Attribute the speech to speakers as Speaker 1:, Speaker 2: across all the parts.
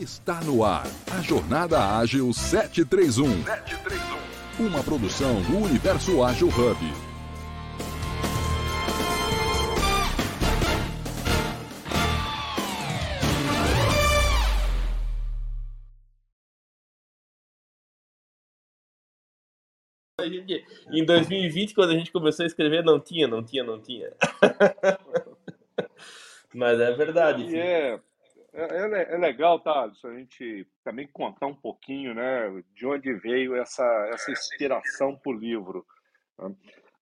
Speaker 1: Está no ar a Jornada Ágil 731. 731. Uma produção do Universo Ágil Hub.
Speaker 2: em 2020, quando a gente começou a escrever, não tinha, não tinha, não tinha. Mas é verdade.
Speaker 3: É, é, é, é, legal, tá? A gente também contar um pouquinho, né, de onde veio essa, essa inspiração para o livro. Né?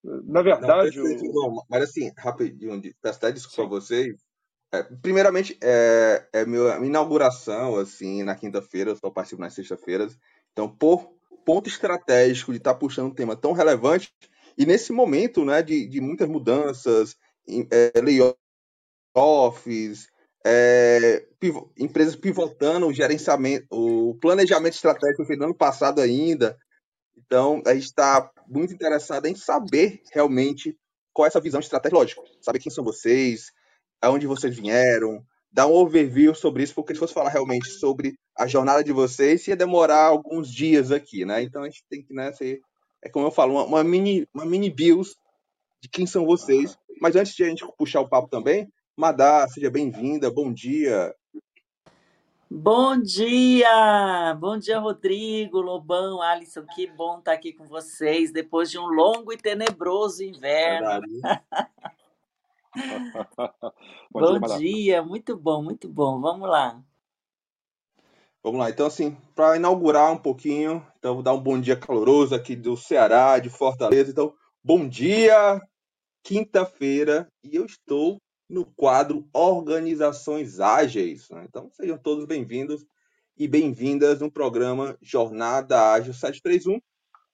Speaker 3: Na verdade. Não, perfeito,
Speaker 4: o... mas assim, rapidinho, peço até desculpa a vocês. É, primeiramente, é, é minha inauguração, assim, na quinta-feira, eu só participo nas sextas-feiras. Então, por ponto estratégico de estar tá puxando um tema tão relevante, e nesse momento, né, de, de muitas mudanças, é, layoffs, é, pivo, empresas pivotando o gerenciamento, o planejamento estratégico feito no ano passado ainda. Então, a gente está muito interessado em saber realmente qual é essa visão estratégica. Saber quem são vocês, aonde vocês vieram, dar um overview sobre isso, porque se fosse falar realmente sobre a jornada de vocês, ia demorar alguns dias aqui, né? Então a gente tem que, né, ser, é como eu falo, uma, uma mini, uma mini bios de quem são vocês. Mas antes de a gente puxar o papo também, Madá, seja bem-vinda, bom dia.
Speaker 5: Bom dia! Bom dia, Rodrigo, Lobão, Alisson, que bom estar aqui com vocês depois de um longo e tenebroso inverno. bom, bom dia, dia, muito bom, muito bom. Vamos lá.
Speaker 4: Vamos lá, então assim, para inaugurar um pouquinho, então vou dar um bom dia caloroso aqui do Ceará, de Fortaleza. Então, bom dia, quinta-feira, e eu estou no quadro Organizações Ágeis. Né? Então, sejam todos bem-vindos e bem-vindas no programa Jornada Ágil 731.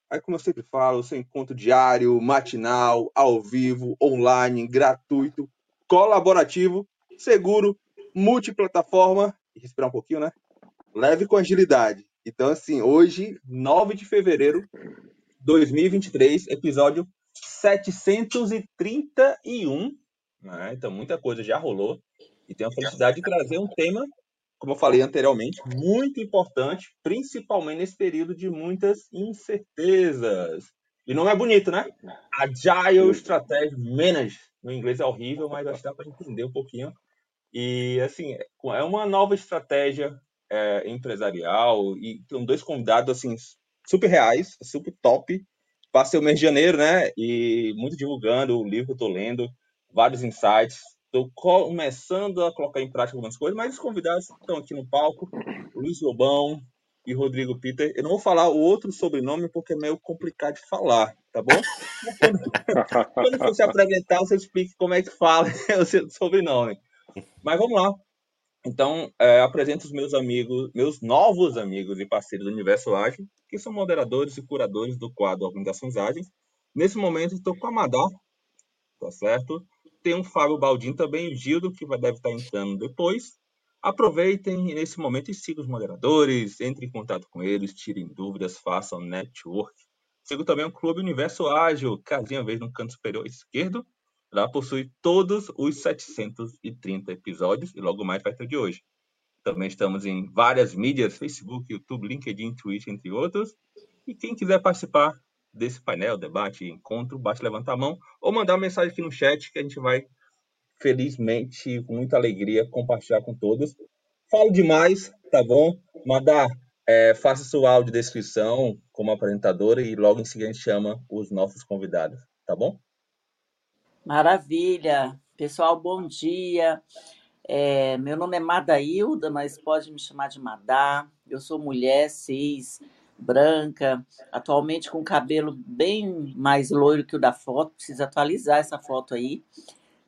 Speaker 4: Aí, como eu sempre falo, seu encontro diário, matinal, ao vivo, online, gratuito, colaborativo, seguro, multiplataforma, e respirar um pouquinho, né? Leve com agilidade. Então, assim, hoje, 9 de fevereiro de 2023, episódio 731 né? Então, muita coisa já rolou. E tenho a felicidade de trazer um tema, como eu falei anteriormente, muito importante, principalmente nesse período de muitas incertezas. E não é bonito, né? Agile Strategy Management. No inglês é horrível, mas acho que dá para entender um pouquinho. E, assim, é uma nova estratégia é, empresarial. E tem dois convidados, assim, super reais, super top. Passei o mês de janeiro, né? E muito divulgando o livro que eu tô lendo vários insights. Estou começando a colocar em prática algumas coisas, mas os convidados estão aqui no palco, Luiz Lobão e Rodrigo Peter. Eu não vou falar o outro sobrenome porque é meio complicado de falar, tá bom? Quando, quando você apresentar, você explique como é que fala o seu sobrenome. Mas vamos lá. Então, é, apresento os meus amigos, meus novos amigos e parceiros do Universo Ágil, que são moderadores e curadores do quadro Organizações Ágeis. Nesse momento, estou com a Madá, tá certo? Tem um Fábio Baldin também, o Gildo, que deve estar entrando depois. Aproveitem nesse momento e sigam os moderadores, entre em contato com eles, tirem dúvidas, façam network. Siga também o Clube Universo Ágil, casinha vez no canto superior esquerdo. Lá possui todos os 730 episódios e logo mais vai ter de hoje. Também estamos em várias mídias, Facebook, YouTube, LinkedIn, Twitch, entre outros. E quem quiser participar, desse painel, debate, encontro, basta levantar a mão ou mandar uma mensagem aqui no chat que a gente vai, felizmente, com muita alegria, compartilhar com todos. Falo demais, tá bom? Mandar, é, faça sua audiodescrição como apresentadora e logo em seguida a gente chama os nossos convidados, tá bom?
Speaker 5: Maravilha! Pessoal, bom dia. É, meu nome é Madailda, mas pode me chamar de Madá. Eu sou mulher, cis, branca, atualmente com cabelo bem mais loiro que o da foto, precisa atualizar essa foto aí.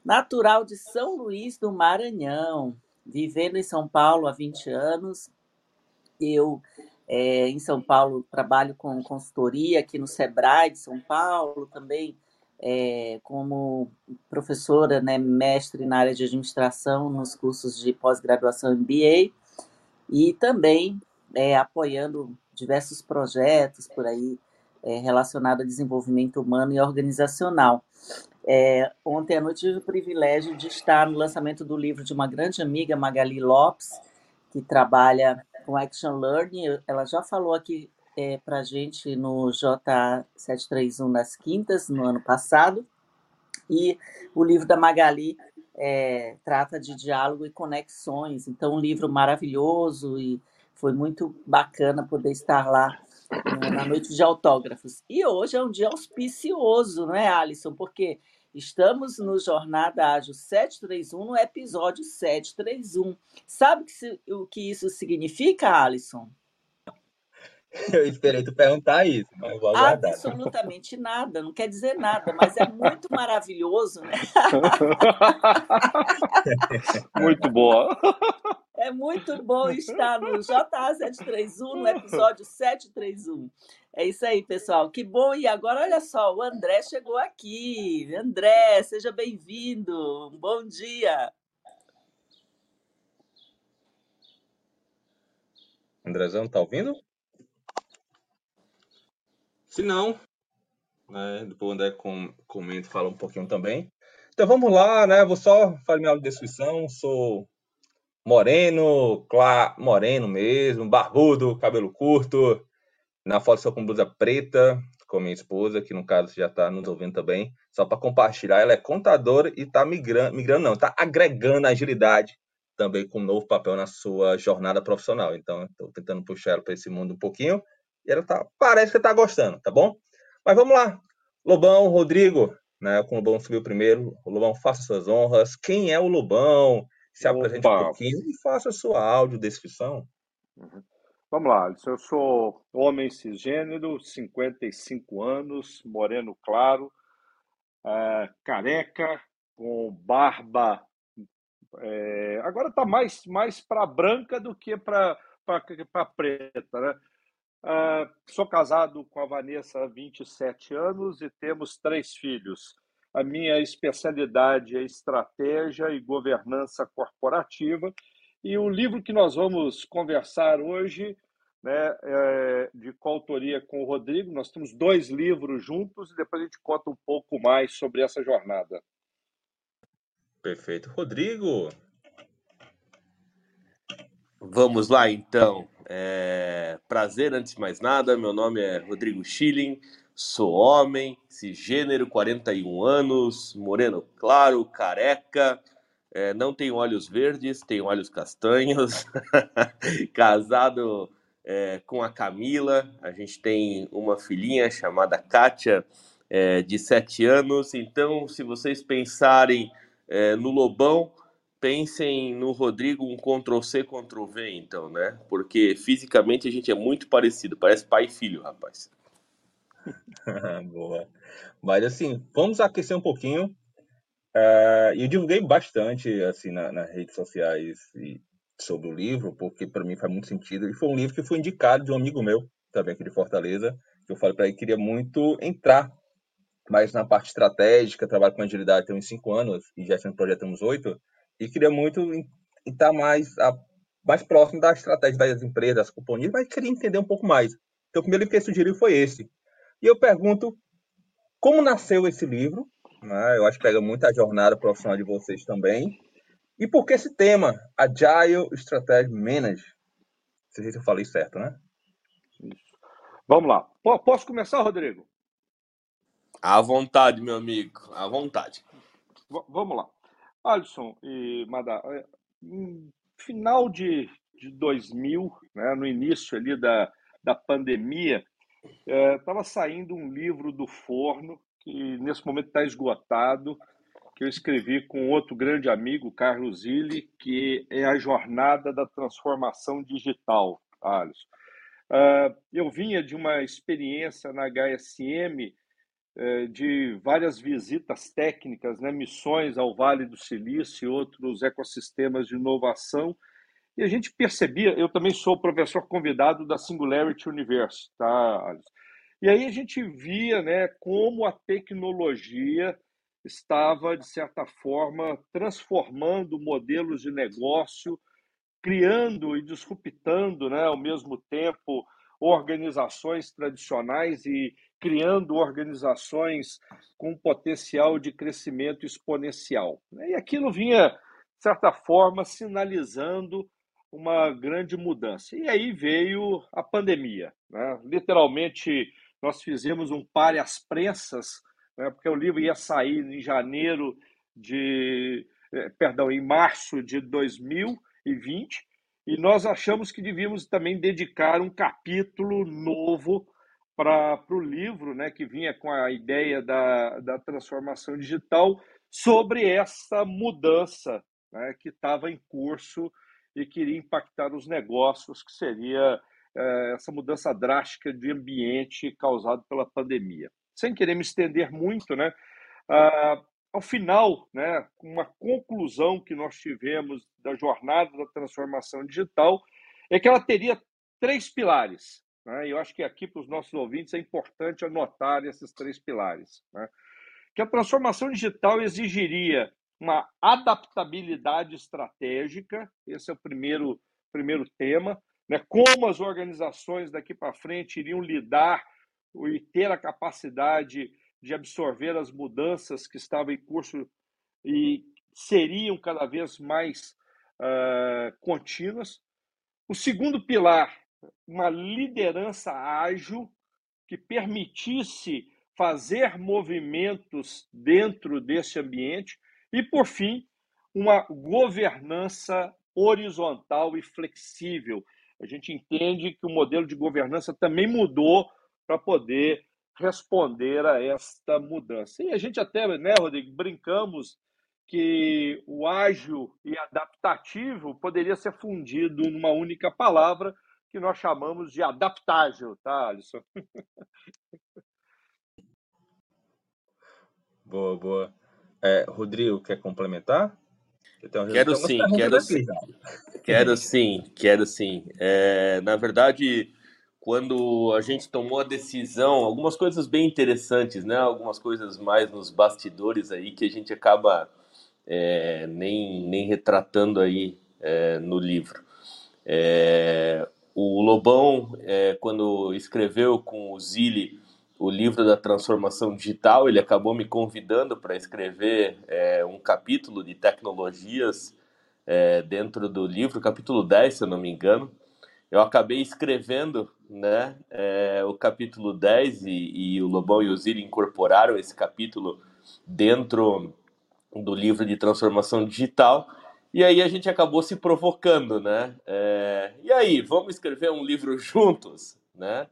Speaker 5: Natural de São Luís do Maranhão, vivendo em São Paulo há 20 anos. Eu, é, em São Paulo, trabalho com consultoria aqui no Sebrae de São Paulo, também é, como professora, né, mestre na área de administração nos cursos de pós-graduação MBA e também é, apoiando diversos projetos por aí é, relacionados a desenvolvimento humano e organizacional. É, ontem à noite tive o privilégio de estar no lançamento do livro de uma grande amiga, Magali Lopes, que trabalha com Action Learning. Ela já falou aqui é, para a gente no J731 nas quintas, no ano passado. E o livro da Magali é, trata de diálogo e conexões. Então, um livro maravilhoso e foi muito bacana poder estar lá né, na noite de autógrafos. E hoje é um dia auspicioso, não é, Alisson? Porque estamos no Jornada Ágil 731, no episódio 731. Sabe o que isso significa, Alisson?
Speaker 4: Eu esperei tu perguntar isso, mas vou aguardar.
Speaker 5: Absolutamente nada, não quer dizer nada, mas é muito maravilhoso, né?
Speaker 3: muito boa.
Speaker 5: É muito bom estar no JA731, no episódio 731. É isso aí, pessoal. Que bom. E agora, olha só, o André chegou aqui. André, seja bem-vindo. Bom dia.
Speaker 4: Andrezão, tá ouvindo? Se não, né, depois o André com, comenta e fala um pouquinho também. Então vamos lá, né? Vou só fazer minha descrição. Sou moreno, clá, moreno mesmo, barbudo, cabelo curto. Na foto sou com blusa preta, com minha esposa, que no caso já está nos ouvindo também. Só para compartilhar, ela é contadora e está migrando, migrando não, está agregando agilidade também com um novo papel na sua jornada profissional. Então, estou tentando puxar ela para esse mundo um pouquinho. E ela tá, parece que tá gostando, tá bom? Mas vamos lá. Lobão, Rodrigo, né? Com o Lobão subiu primeiro. O Lobão, faça suas honras. Quem é o Lobão? Se apresente Opa. um pouquinho e faça a sua audiodescrição.
Speaker 3: Uhum. Vamos lá, eu sou homem cisgênero, 55 anos, moreno claro, é, careca, com barba. É, agora está mais, mais para branca do que para preta, né? Uh, sou casado com a Vanessa há 27 anos e temos três filhos. A minha especialidade é estratégia e governança corporativa. E o livro que nós vamos conversar hoje, né, é de coautoria com o Rodrigo, nós temos dois livros juntos e depois a gente conta um pouco mais sobre essa jornada.
Speaker 4: Perfeito. Rodrigo,
Speaker 2: Vamos lá, então. É... Prazer, antes de mais nada, meu nome é Rodrigo Schilling, sou homem, cisgênero, 41 anos, moreno claro, careca, é, não tenho olhos verdes, tenho olhos castanhos, casado é, com a Camila, a gente tem uma filhinha chamada Kátia, é, de 7 anos, então se vocês pensarem é, no Lobão, pensem no Rodrigo um Ctrl C, Ctrl V, então, né? Porque fisicamente a gente é muito parecido, parece pai e filho, rapaz.
Speaker 4: Boa. Mas assim, vamos aquecer um pouquinho. Uh, eu divulguei bastante assim na, nas redes sociais sobre o livro, porque para mim faz muito sentido. E foi um livro que foi indicado de um amigo meu, também aqui de Fortaleza, que eu falei para ele que queria muito entrar mais na parte estratégica, trabalho com agilidade tem uns cinco anos e já no projeto uns oito e queria muito estar mais, a, mais próximo da estratégia das empresas, das companhias, mas queria entender um pouco mais. Então, o primeiro livro que ele sugeriu foi esse. E eu pergunto, como nasceu esse livro? Né? Eu acho que pega muito a jornada profissional de vocês também. E por que esse tema, Agile Strategy Manager? Não sei se eu falei certo, né?
Speaker 3: Vamos lá. Posso começar, Rodrigo?
Speaker 2: À vontade, meu amigo. À vontade.
Speaker 3: V vamos lá. Alisson e Madá, é, no final de, de 2000, né, no início ali da, da pandemia, estava é, saindo um livro do forno, que nesse momento está esgotado, que eu escrevi com outro grande amigo, Carlos Illi, que é a jornada da transformação digital, Alisson. Uh, eu vinha de uma experiência na HSM é, de várias visitas técnicas, né, missões ao Vale do Silício e outros ecossistemas de inovação. E a gente percebia, eu também sou professor convidado da Singularity Universe, tá? E aí a gente via, né, como a tecnologia estava de certa forma transformando modelos de negócio, criando e disruptando, né, ao mesmo tempo organizações tradicionais e criando organizações com potencial de crescimento exponencial. E aquilo vinha, de certa forma, sinalizando uma grande mudança. E aí veio a pandemia. Né? Literalmente, nós fizemos um pare às pressas, né? porque o livro ia sair em janeiro de. Eh, perdão, em março de 2020, e nós achamos que devíamos também dedicar um capítulo novo para o livro, né, que vinha com a ideia da, da transformação digital, sobre essa mudança né, que estava em curso e queria impactar os negócios, que seria é, essa mudança drástica de ambiente causado pela pandemia. Sem querer me estender muito, né, ah, ao final, né, uma conclusão que nós tivemos da jornada da transformação digital é que ela teria três pilares. Né, eu acho que aqui para os nossos ouvintes é importante anotar esses três pilares. Né, que a transformação digital exigiria uma adaptabilidade estratégica, esse é o primeiro, primeiro tema, né? como as organizações daqui para frente iriam lidar e ter a capacidade de absorver as mudanças que estavam em curso e seriam cada vez mais uh, contínuas. O segundo pilar, uma liderança ágil que permitisse fazer movimentos dentro desse ambiente e, por fim, uma governança horizontal e flexível. A gente entende que o modelo de governança também mudou para poder responder a esta mudança. E a gente até, né, Rodrigo, brincamos que o ágil e adaptativo poderia ser fundido numa única palavra que nós chamamos de adaptável, tá, Alisson?
Speaker 4: Boa, boa. É, Rodrigo, quer complementar?
Speaker 2: Quero sim, quero sim. Quero sim, quero sim. Na verdade, quando a gente tomou a decisão, algumas coisas bem interessantes, né? Algumas coisas mais nos bastidores aí que a gente acaba é, nem, nem retratando aí é, no livro. É, o Lobão, é, quando escreveu com o Zilli o livro da transformação digital, ele acabou me convidando para escrever é, um capítulo de tecnologias é, dentro do livro, capítulo 10, se eu não me engano. Eu acabei escrevendo né, é, o capítulo 10 e, e, o Lobão e o Ziri incorporaram esse capítulo dentro do livro de transformação digital. E aí a gente acabou se provocando, né? É, e aí, vamos escrever um livro juntos, né?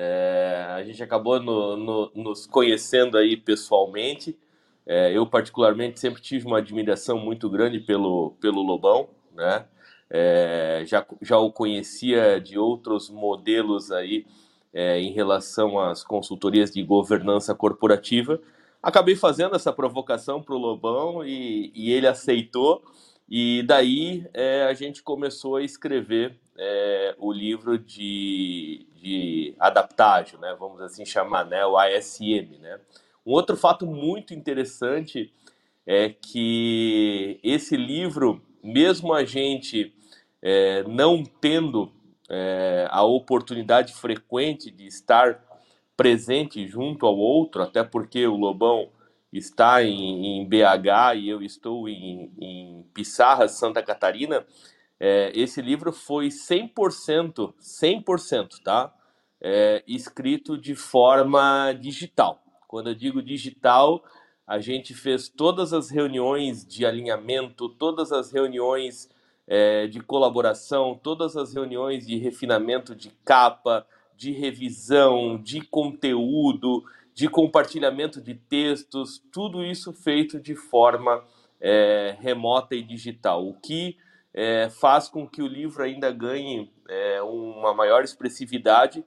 Speaker 2: É, a gente acabou no, no, nos conhecendo aí pessoalmente. É, eu, particularmente, sempre tive uma admiração muito grande pelo, pelo Lobão, né? É, já, já o conhecia de outros modelos aí é, em relação às consultorias de governança corporativa. Acabei fazendo essa provocação para o Lobão e, e ele aceitou. E daí é, a gente começou a escrever é, o livro de, de adaptágio, né? vamos assim chamar, né? o ASM. Né? Um outro fato muito interessante é que esse livro, mesmo a gente é, não tendo é, a oportunidade frequente de estar presente junto ao outro, até porque o Lobão está em, em BH e eu estou em, em Santa Catarina, é, esse livro foi 100%, 100%, tá? É, escrito de forma digital. Quando eu digo digital, a gente fez todas as reuniões de alinhamento, todas as reuniões é, de colaboração, todas as reuniões de refinamento de capa, de revisão, de conteúdo, de compartilhamento de textos, tudo isso feito de forma é, remota e digital, o que é, faz com que o livro ainda ganhe é, uma maior expressividade,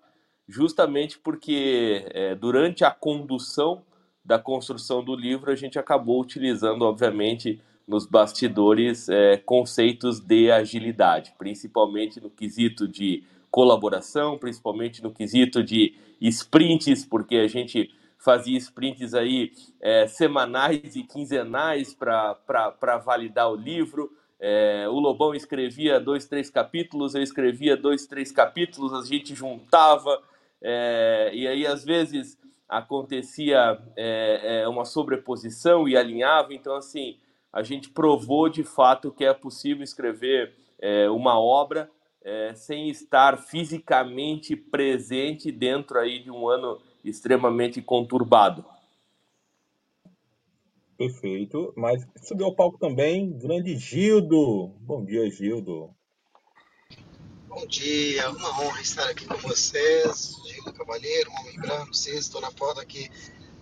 Speaker 2: justamente porque é, durante a condução da construção do livro a gente acabou utilizando, obviamente, nos bastidores é, conceitos de agilidade, principalmente no quesito de colaboração, principalmente no quesito de sprints, porque a gente fazia sprints aí é, semanais e quinzenais para validar o livro. É, o Lobão escrevia dois, três capítulos, eu escrevia dois, três capítulos, a gente juntava, é, e aí às vezes acontecia é, é, uma sobreposição e alinhava, então assim, a gente provou de fato que é possível escrever é, uma obra é, sem estar fisicamente presente dentro aí de um ano extremamente conturbado.
Speaker 4: Perfeito. Mas subiu ao palco também, grande Gildo. Bom dia, Gildo.
Speaker 6: Bom dia, uma honra estar aqui com vocês. Gildo Cavalheiro, um homem branco. Estou na foto aqui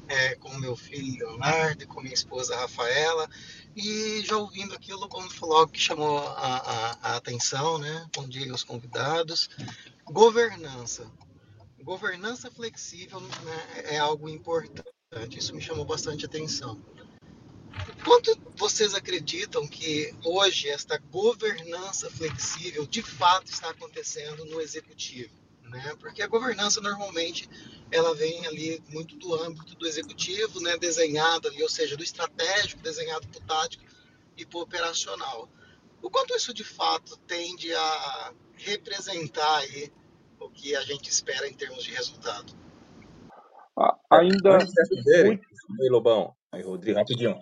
Speaker 6: é, com meu filho Leonardo com minha esposa Rafaela. E já ouvindo aquilo, como falou, que chamou a, a, a atenção, né? Bom dia aos convidados. Governança. Governança flexível né, é algo importante. Isso me chamou bastante atenção. Quanto vocês acreditam que hoje esta governança flexível de fato está acontecendo no executivo? Né? Porque a governança normalmente ela vem ali muito do âmbito do executivo, né? desenhado ali, ou seja, do estratégico, desenhado para o tático e para o operacional. O quanto isso de fato tende a representar aí o que a gente espera em termos de resultado?
Speaker 4: Ainda. Antes dele, muito... Lobão, aí, Rodrigo, rapidinho.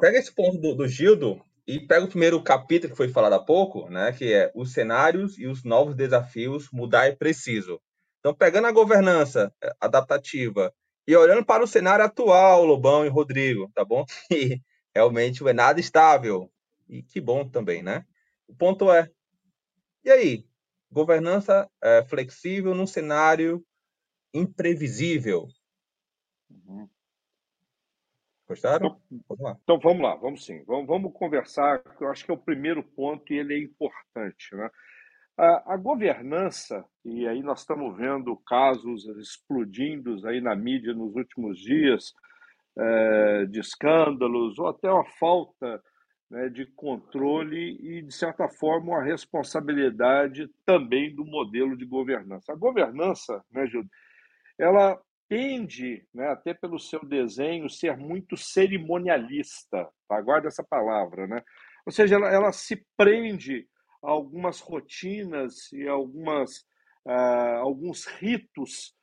Speaker 4: Pega esse ponto do, do Gildo e pega o primeiro capítulo que foi falado há pouco, né, que é os cenários e os novos desafios, mudar é preciso. Então, pegando a governança é, adaptativa e olhando para o cenário atual, Lobão e Rodrigo, tá bom? Que realmente não é nada estável. E que bom também, né? O ponto é, e aí? Governança é, flexível num cenário imprevisível. Uhum.
Speaker 3: Gostaram? Então, vamos lá. Então vamos lá, vamos sim. Vamos, vamos conversar, eu acho que é o primeiro ponto e ele é importante. Né? A, a, governança, e aí nós estamos vendo casos explodindo aí na mídia nos últimos dias, é, de escândalos, ou até uma falta né, de controle e, de certa forma, uma responsabilidade também do modelo de governança. A governança, né, Gildo, ela tende, né, até pelo seu desenho, ser muito cerimonialista. Tá? Guarda essa palavra. Né? Ou seja, ela, ela se prende a algumas rotinas e algumas, uh, alguns ritos,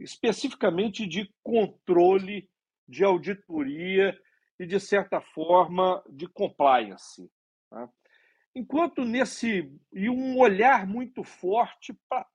Speaker 3: especificamente de controle, de auditoria e, de certa forma, de compliance. Tá? Enquanto nesse. e um olhar muito forte para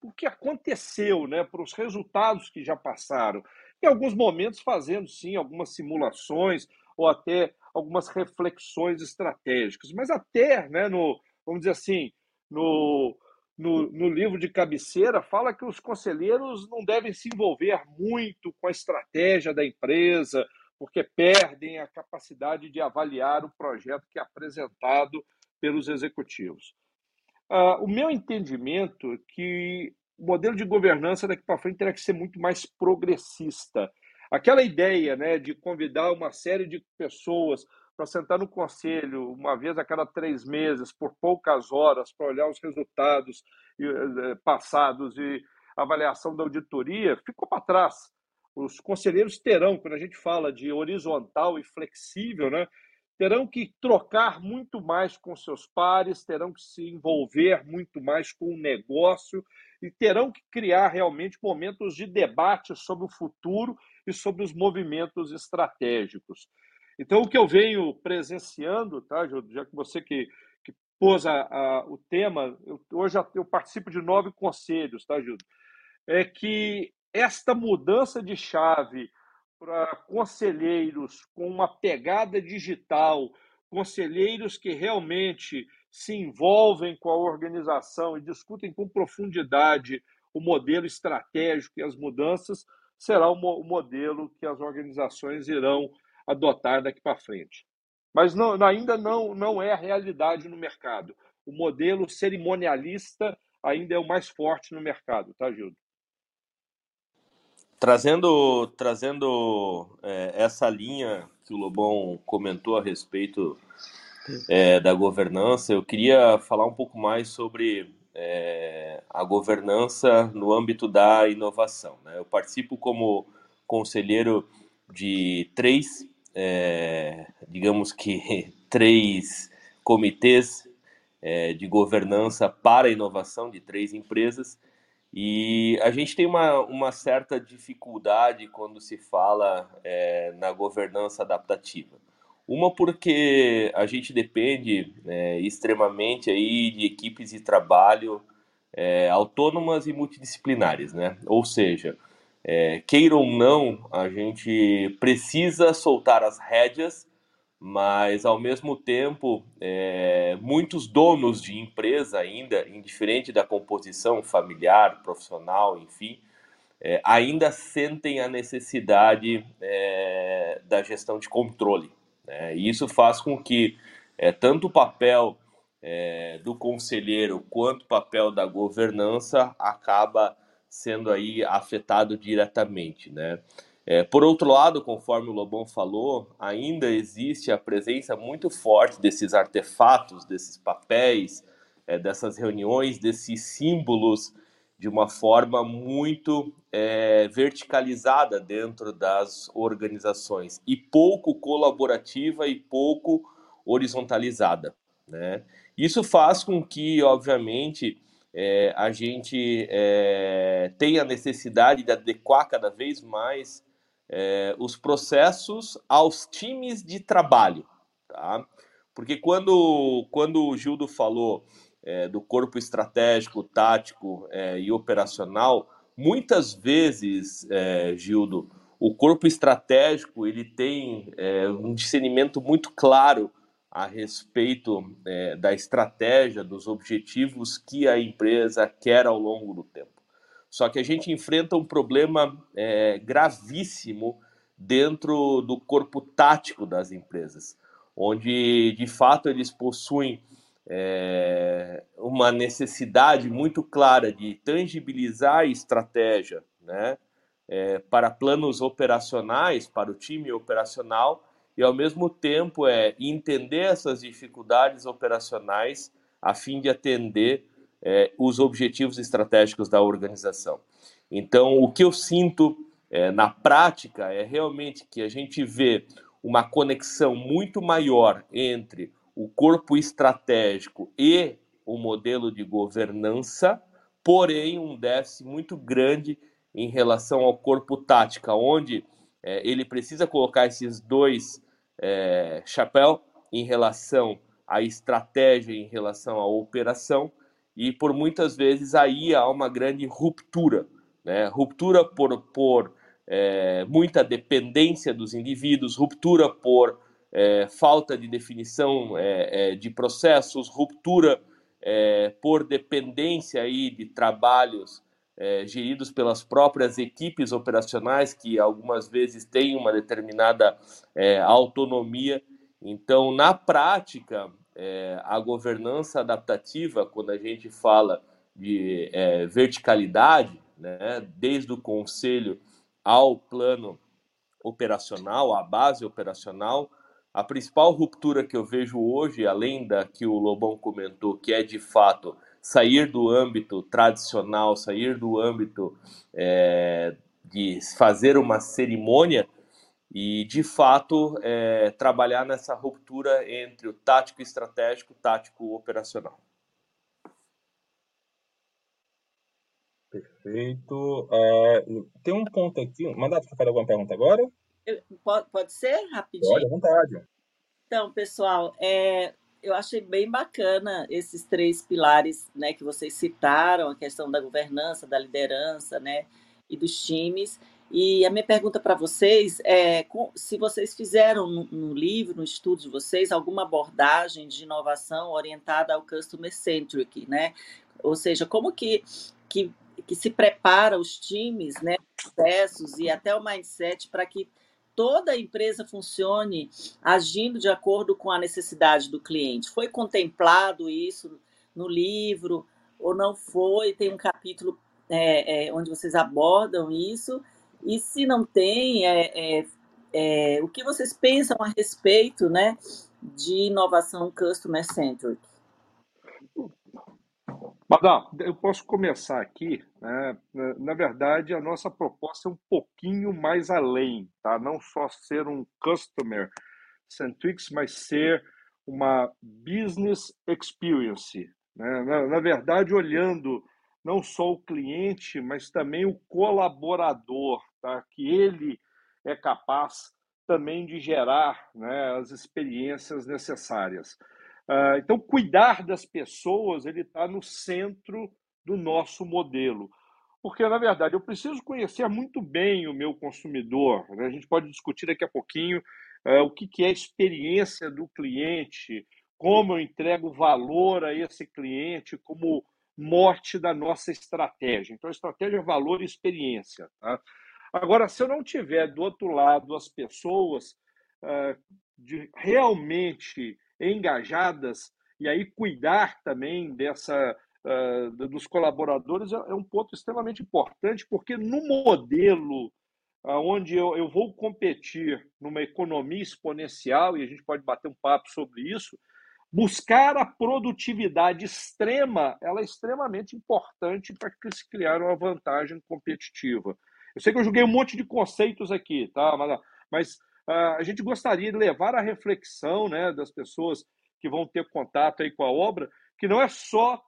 Speaker 3: o que aconteceu, né, para os resultados que já passaram. Em alguns momentos fazendo sim algumas simulações ou até algumas reflexões estratégicas, mas até, né, no, vamos dizer assim, no, no, no, livro de cabeceira fala que os conselheiros não devem se envolver muito com a estratégia da empresa, porque perdem a capacidade de avaliar o projeto que é apresentado pelos executivos. Uh, o meu entendimento é que o modelo de governança daqui para frente terá que ser muito mais progressista. Aquela ideia né, de convidar uma série de pessoas para sentar no conselho uma vez a cada três meses, por poucas horas, para olhar os resultados eh, passados e avaliação da auditoria, ficou para trás. Os conselheiros terão, quando a gente fala de horizontal e flexível, né, terão que trocar muito mais com seus pares, terão que se envolver muito mais com o negócio e terão que criar realmente momentos de debate sobre o futuro e sobre os movimentos estratégicos. Então, o que eu venho presenciando, tá, já que você que, que pôs a, a, o tema, eu, hoje eu participo de nove conselhos, tá, Júlio, é que esta mudança de chave para conselheiros com uma pegada digital, conselheiros que realmente se envolvem com a organização e discutem com profundidade o modelo estratégico e as mudanças, será o modelo que as organizações irão adotar daqui para frente. Mas não, ainda não, não é a realidade no mercado. O modelo cerimonialista ainda é o mais forte no mercado, tá, Gildo?
Speaker 2: Trazendo, trazendo é, essa linha que o Lobão comentou a respeito é, da governança, eu queria falar um pouco mais sobre é, a governança no âmbito da inovação. Né? Eu participo como conselheiro de três, é, digamos que três comitês é, de governança para a inovação de três empresas e a gente tem uma, uma certa dificuldade quando se fala é, na governança adaptativa. Uma porque a gente depende é, extremamente aí de equipes de trabalho é, autônomas e multidisciplinares, né? Ou seja, é, queira ou não, a gente precisa soltar as rédeas, mas ao mesmo tempo, é, muitos donos de empresa ainda, indiferente da composição familiar, profissional, enfim, é, ainda sentem a necessidade é, da gestão de controle. Né? E isso faz com que é, tanto o papel é, do conselheiro quanto o papel da governança acaba sendo aí afetado diretamente, né? É, por outro lado, conforme o Lobão falou, ainda existe a presença muito forte desses artefatos, desses papéis, é, dessas reuniões, desses símbolos de uma forma muito é, verticalizada dentro das organizações e pouco colaborativa e pouco horizontalizada, né? Isso faz com que, obviamente, é, a gente é, tenha necessidade de adequar cada vez mais é, os processos aos times de trabalho, tá? Porque quando, quando o Gildo falou é, do corpo estratégico, tático é, e operacional, muitas vezes, é, Gildo, o corpo estratégico ele tem é, um discernimento muito claro a respeito é, da estratégia, dos objetivos que a empresa quer ao longo do tempo. Só que a gente enfrenta um problema é, gravíssimo dentro do corpo tático das empresas, onde de fato eles possuem é, uma necessidade muito clara de tangibilizar a estratégia né, é, para planos operacionais, para o time operacional, e ao mesmo tempo é entender essas dificuldades operacionais a fim de atender é, os objetivos estratégicos da organização. Então, o que eu sinto é, na prática é realmente que a gente vê uma conexão muito maior entre o corpo estratégico e o modelo de governança, porém um déficit muito grande em relação ao corpo tática, onde é, ele precisa colocar esses dois é, chapéu em relação à estratégia, em relação à operação, e por muitas vezes aí há uma grande ruptura, né? ruptura por, por é, muita dependência dos indivíduos, ruptura por é, falta de definição é, é de processos, ruptura é, por dependência aí de trabalhos é, geridos pelas próprias equipes operacionais, que algumas vezes têm uma determinada autonomia. Então, na prática, é, a governança adaptativa, quando a gente fala de é, verticalidade, né, desde o conselho ao plano operacional, à base operacional, a principal ruptura que eu vejo hoje, além da que o Lobão comentou, que é de fato sair do âmbito tradicional, sair do âmbito é, de fazer uma cerimônia, e, de fato, é, trabalhar nessa ruptura entre o tático estratégico e o tático operacional.
Speaker 4: Perfeito. É, tem um ponto aqui. Mandato, quer fazer alguma pergunta agora?
Speaker 5: Eu, pode, pode ser rapidinho?
Speaker 4: Pode, à vontade.
Speaker 5: Então, pessoal, é, eu achei bem bacana esses três pilares né, que vocês citaram, a questão da governança, da liderança né, e dos times. E a minha pergunta para vocês é se vocês fizeram no, livro, no estudo de vocês, alguma abordagem de inovação orientada ao customer centric, né? Ou seja, como que, que, que se prepara os times, né, processos e até o mindset para que toda a empresa funcione agindo de acordo com a necessidade do cliente. Foi contemplado isso no livro ou não foi? Tem um capítulo é, é, onde vocês abordam isso e se não tem, é, é, é, o que vocês pensam a respeito né, de inovação customer centric?
Speaker 3: Madame, eu posso começar aqui. Né? Na verdade, a nossa proposta é um pouquinho mais além, tá? Não só ser um customer centric, mas ser uma business experience. Né? Na, na verdade, olhando não só o cliente, mas também o colaborador, tá? que ele é capaz também de gerar né, as experiências necessárias. Uh, então, cuidar das pessoas ele está no centro do nosso modelo. Porque, na verdade, eu preciso conhecer muito bem o meu consumidor. Né? A gente pode discutir daqui a pouquinho uh, o que, que é a experiência do cliente, como eu entrego valor a esse cliente como morte da nossa estratégia. Então, estratégia é valor e experiência. Tá? Agora, se eu não tiver do outro lado as pessoas uh, de, realmente engajadas, e aí cuidar também dessa uh, dos colaboradores é, é, um ponto extremamente importante, porque no modelo onde eu, eu vou competir numa economia exponencial, e a gente pode bater um papo sobre isso, buscar a produtividade extrema, ela é extremamente importante para se criar uma vantagem competitiva. Eu sei que eu joguei um monte de conceitos aqui, tá? Mas, mas uh, a gente gostaria de levar a reflexão, né, das pessoas que vão ter contato aí com a obra, que não é só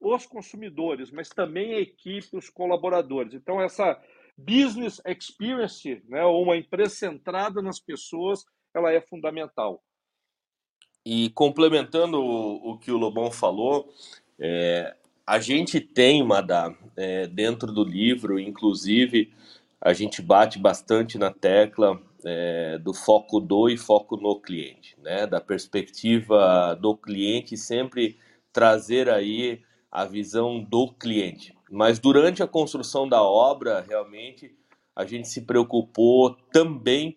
Speaker 3: os consumidores, mas também a equipe, os colaboradores. Então essa business experience, né, ou uma empresa centrada nas pessoas, ela é fundamental.
Speaker 2: E complementando o, o que o Lobão falou, é, a gente tem, Madá, é, dentro do livro, inclusive, a gente bate bastante na tecla é, do foco do e foco no cliente, né? Da perspectiva do cliente sempre trazer aí a visão do cliente. Mas durante a construção da obra, realmente, a gente se preocupou também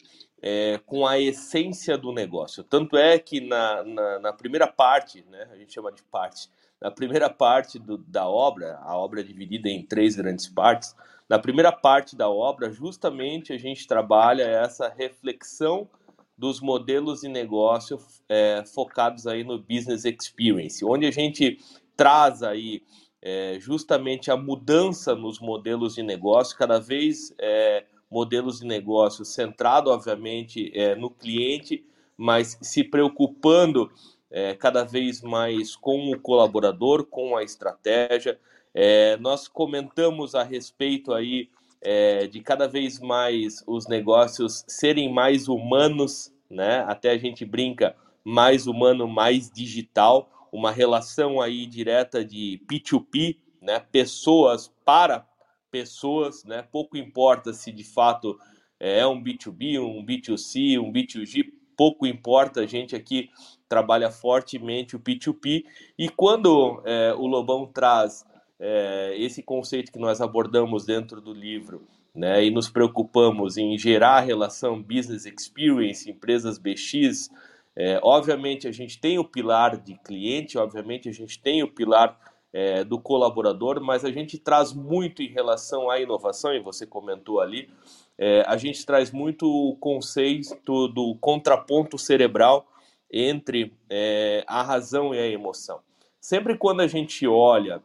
Speaker 2: é, com a essência do negócio. Tanto é que na, na, na, primeira parte, né, a gente chama de parte, na primeira parte do, da obra, a obra é dividida em três grandes partes, na primeira parte da obra, justamente a gente trabalha essa reflexão dos modelos de negócio é, focados aí no business experience, onde a gente traz aí é, justamente a mudança nos modelos de negócio, cada vez é, modelos de negócio centrado, obviamente, é, no cliente, mas se preocupando é, cada vez mais com o colaborador, com a estratégia. É, nós comentamos a respeito aí é, de cada vez mais os negócios serem mais humanos, né? Até a gente brinca mais humano, mais digital, uma relação aí direta de P2P, né? Pessoas para pessoas, né? Pouco importa se de fato é um B2B, um B2C, um B2G, pouco importa, a gente aqui trabalha fortemente o P2P e quando é, o Lobão traz é, esse conceito que nós abordamos dentro do livro, né, e nos preocupamos em gerar relação business experience, empresas BX, é, obviamente a gente tem o pilar de cliente, obviamente a gente tem o pilar é, do colaborador, mas a gente traz muito em relação à inovação, e você comentou ali, é, a gente traz muito o conceito do contraponto cerebral entre é, a razão e a emoção. Sempre quando a gente olha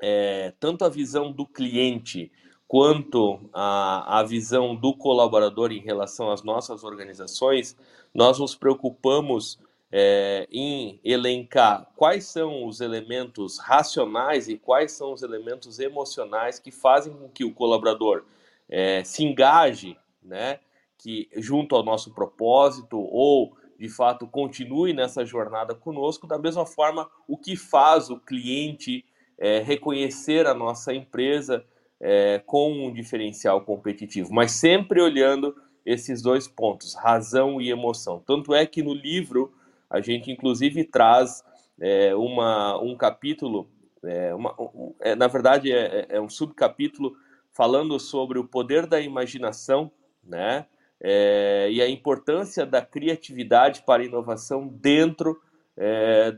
Speaker 2: é, tanto a visão do cliente quanto a, a visão do colaborador em relação às nossas organizações, nós nos preocupamos é, em elencar quais são os elementos racionais e quais são os elementos emocionais que fazem com que o colaborador é, se engaje, né, que junto ao nosso propósito ou de fato continue nessa jornada conosco. Da mesma forma, o que faz o cliente é, reconhecer a nossa empresa é, com um diferencial competitivo, mas sempre olhando esses dois pontos, razão e emoção. Tanto é que no livro a gente inclusive traz é, uma, um capítulo, é, uma, um, é, na verdade é, é, é, um subcapítulo falando sobre o poder da imaginação, né? É, e a importância da criatividade para a inovação dentro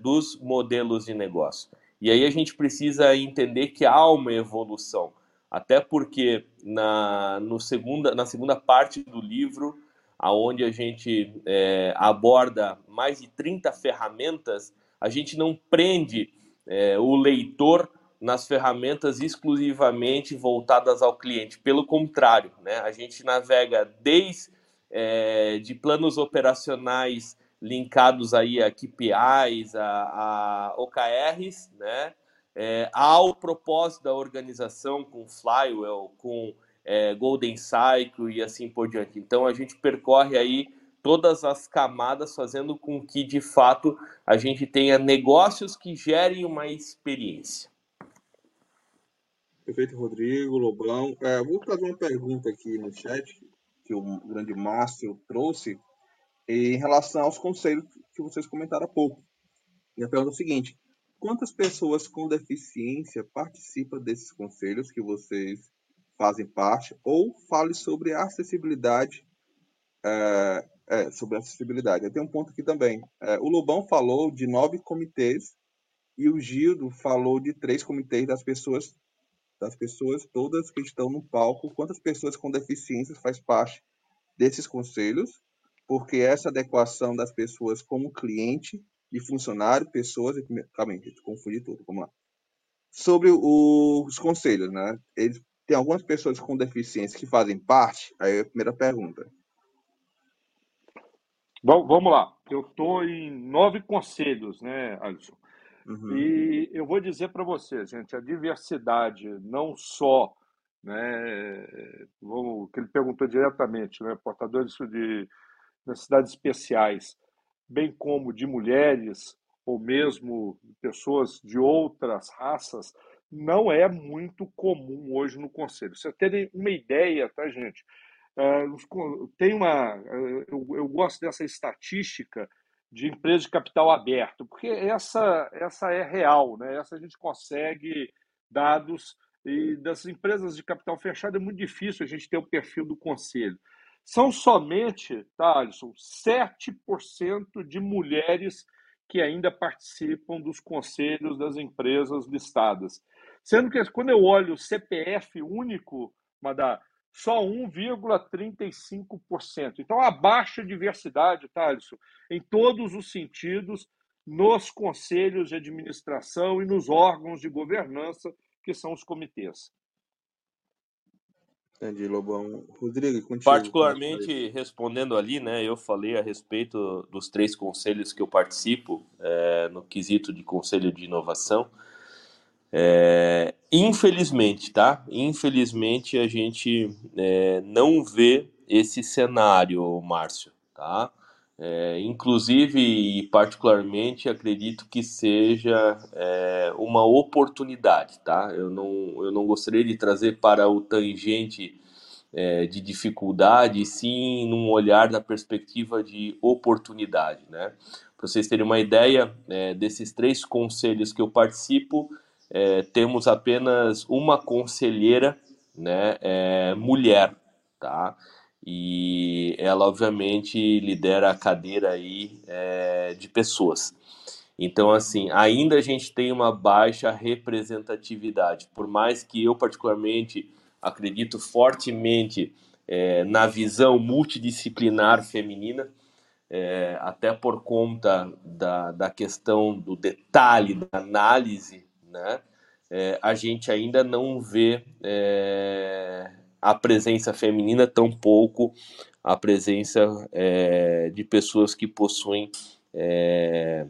Speaker 2: dos modelos de negócio. E aí a gente precisa entender que há uma evolução, até porque na, no segunda, na segunda parte do livro aonde a gente é, aborda mais de 30 ferramentas, a gente não prende é, o leitor nas ferramentas exclusivamente voltadas ao cliente. Pelo contrário, né, a gente navega desde é, de planos operacionais linkados aí a KPIs, a, a OKRs, né, é, ao propósito da organização com Flywell, com é, Golden Cycle e assim por diante. Então a gente percorre aí todas as camadas, fazendo com que de fato a gente tenha negócios que gerem uma experiência.
Speaker 4: Perfeito, Rodrigo, Lobão. É, vou fazer uma pergunta aqui no chat que o grande Márcio trouxe em relação aos conselhos que vocês comentaram há pouco. E a pergunta é o seguinte: quantas pessoas com deficiência participam desses conselhos que vocês fazem parte? Ou fale sobre acessibilidade. É, é, sobre acessibilidade. Tem um ponto aqui também. É, o Lobão falou de nove comitês e o Gildo falou de três comitês das pessoas das pessoas todas que estão no palco. Quantas pessoas com deficiências faz parte desses conselhos? Porque essa adequação das pessoas como cliente e funcionário, pessoas. Calma aí, confundi tudo. Vamos lá. Sobre os conselhos, né? Eles, tem algumas pessoas com deficiência que fazem parte. Aí a primeira pergunta.
Speaker 3: Bom, vamos lá. Eu estou em nove conselhos, né, Alisson? Uhum. E eu vou dizer para você, gente, a diversidade não só, né, vamos, que ele perguntou diretamente, né, portadores de necessidades especiais, bem como de mulheres ou mesmo pessoas de outras raças, não é muito comum hoje no Conselho. Você terem uma ideia, tá, gente? Uh, tem uma, uh, eu, eu, gosto dessa estatística de empresas de capital aberto, porque essa, essa é real, né? Essa a gente consegue dados e das empresas de capital fechado é muito difícil a gente ter o perfil do conselho. São somente, tá, Alisson, 7% de mulheres que ainda participam dos conselhos das empresas listadas. Sendo que quando eu olho o CPF único, Madá, só 1,35%. Então, a baixa diversidade, Thaleson, em todos os sentidos, nos conselhos de administração e nos órgãos de governança, que são os comitês.
Speaker 4: Entendi, Lobão. Rodrigo, contigo.
Speaker 2: Particularmente, respondendo ali, né, eu falei a respeito dos três conselhos que eu participo, é, no quesito de conselho de inovação. É, infelizmente, tá? Infelizmente a gente é, não vê esse cenário, Márcio, tá? É, inclusive e particularmente acredito que seja é, uma oportunidade, tá? Eu não, eu não gostaria de trazer para o tangente é, de dificuldade, sim num olhar da perspectiva de oportunidade, né? Para vocês terem uma ideia, é, desses três conselhos que eu participo, é, temos apenas uma conselheira, né, é, mulher, tá? E ela, obviamente, lidera a cadeira aí é, de pessoas. Então, assim, ainda a gente tem uma baixa representatividade. Por mais que eu, particularmente, acredito fortemente é, na visão multidisciplinar feminina, é, até por conta da, da questão do detalhe, da análise né? É, a gente ainda não vê é, a presença feminina, tampouco a presença é, de pessoas que possuem é,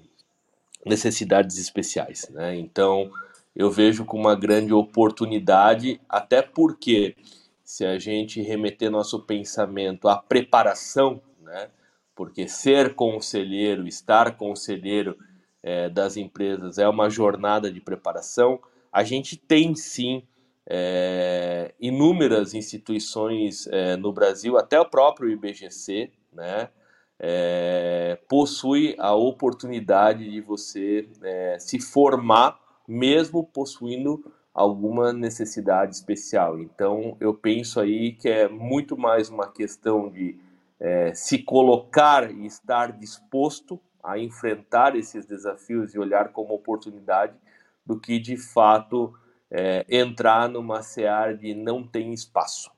Speaker 2: necessidades especiais. Né? Então, eu vejo como uma grande oportunidade, até porque se a gente remeter nosso pensamento à preparação, né? porque ser conselheiro, estar conselheiro, é, das empresas é uma jornada de preparação. A gente tem sim é, inúmeras instituições é, no Brasil, até o próprio IBGC, né, é, possui a oportunidade de você é, se formar, mesmo possuindo alguma necessidade especial. Então, eu penso aí que é muito mais uma questão de é, se colocar e estar disposto a enfrentar esses desafios e olhar como oportunidade do que de fato é, entrar numa seara de não tem espaço.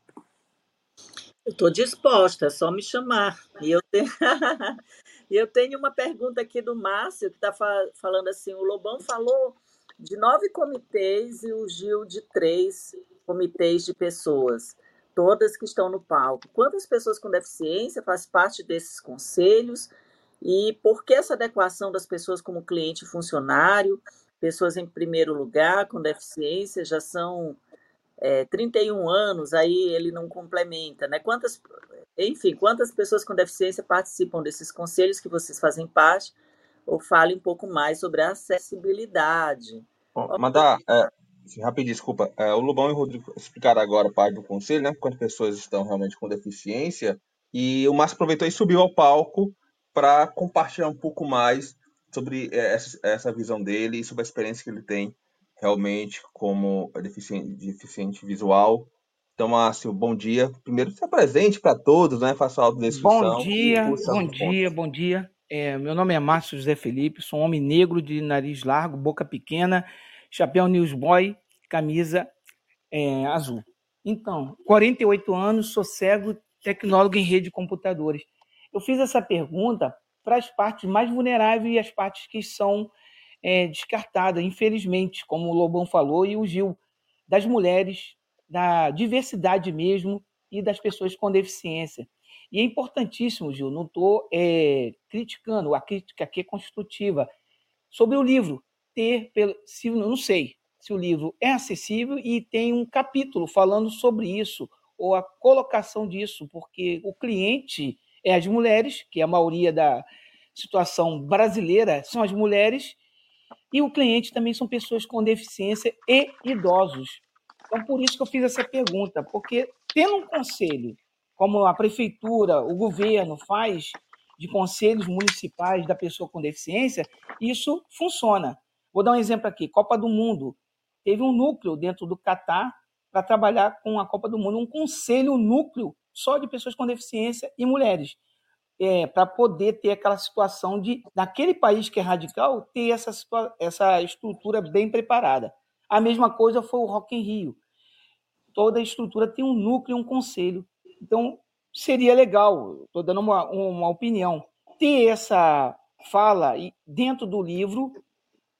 Speaker 5: Eu estou disposta, é só me chamar. E eu tenho, eu tenho uma pergunta aqui do Márcio, que está fa falando assim: o Lobão falou de nove comitês e o Gil de três comitês de pessoas, todas que estão no palco. Quantas pessoas com deficiência fazem parte desses conselhos? E por que essa adequação das pessoas como cliente e funcionário? Pessoas em primeiro lugar, com deficiência, já são é, 31 anos, aí ele não complementa, né? Quantas, enfim, quantas pessoas com deficiência participam desses conselhos que vocês fazem parte? Ou fale um pouco mais sobre a acessibilidade.
Speaker 4: Bom, mandar, é, rapidinho, desculpa. É, o Lubão e o Rodrigo explicaram agora a parte do conselho, né? Quantas pessoas estão realmente com deficiência. E o Márcio aproveitou e subiu ao palco para compartilhar um pouco mais sobre é, essa, essa visão dele e sobre a experiência que ele tem realmente como deficiente, deficiente visual. Então, Márcio, bom dia. Primeiro, se apresente para todos, né? Faça a
Speaker 7: autodescrição. Bom dia, bom dia, bom dia. É, meu nome é Márcio José Felipe, sou um homem negro de nariz largo, boca pequena, chapéu newsboy, camisa é, azul. Então, 48 anos, sou cego, tecnólogo em rede de computadores. Eu fiz essa pergunta para as partes mais vulneráveis e as partes que são é, descartada, infelizmente, como o Lobão falou e o Gil, das mulheres, da diversidade mesmo e das pessoas com deficiência. E é importantíssimo, Gil, não estou é, criticando, a crítica aqui é construtiva, sobre o livro, ter, se, não sei se o livro é acessível e tem um capítulo falando sobre isso, ou a colocação disso, porque o cliente é as mulheres, que a maioria da situação brasileira são as mulheres, e o cliente também são pessoas com deficiência e idosos. Então, por isso que eu fiz essa pergunta, porque tendo um conselho, como a prefeitura, o governo faz, de conselhos municipais da pessoa com deficiência, isso funciona. Vou dar um exemplo aqui: Copa do Mundo. Teve um núcleo dentro do Catar para trabalhar com a Copa do Mundo, um conselho núcleo só de pessoas com deficiência e mulheres é, para poder ter aquela situação de, naquele país que é radical, ter essa, essa estrutura bem preparada. A mesma coisa foi o Rock in Rio. Toda estrutura tem um núcleo, um conselho. Então, seria legal, estou dando uma, uma opinião, ter essa fala dentro do livro,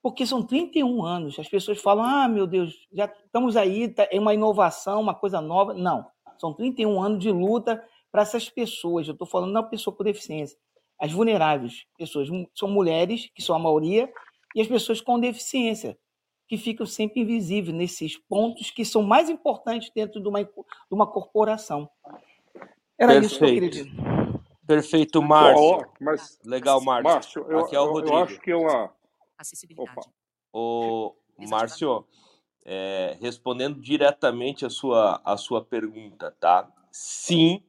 Speaker 7: porque são 31 anos. As pessoas falam, ah, meu Deus, já estamos aí, tá, é uma inovação, uma coisa nova. Não, são 31 anos de luta para essas pessoas. Eu estou falando da pessoa com deficiência, as vulneráveis, pessoas são mulheres que são a maioria e as pessoas com deficiência que ficam sempre invisíveis nesses pontos que são mais importantes dentro de uma, de uma corporação.
Speaker 2: Era Perfeito. isso que eu queria dizer. Perfeito, Márcio. mas, Legal, Márcio.
Speaker 3: Márcio eu, Aqui é o Rodrigo. Eu acho que é uma...
Speaker 2: Acessibilidade. Opa. O Márcio, é, respondendo diretamente a sua, a sua pergunta, tá? Sim,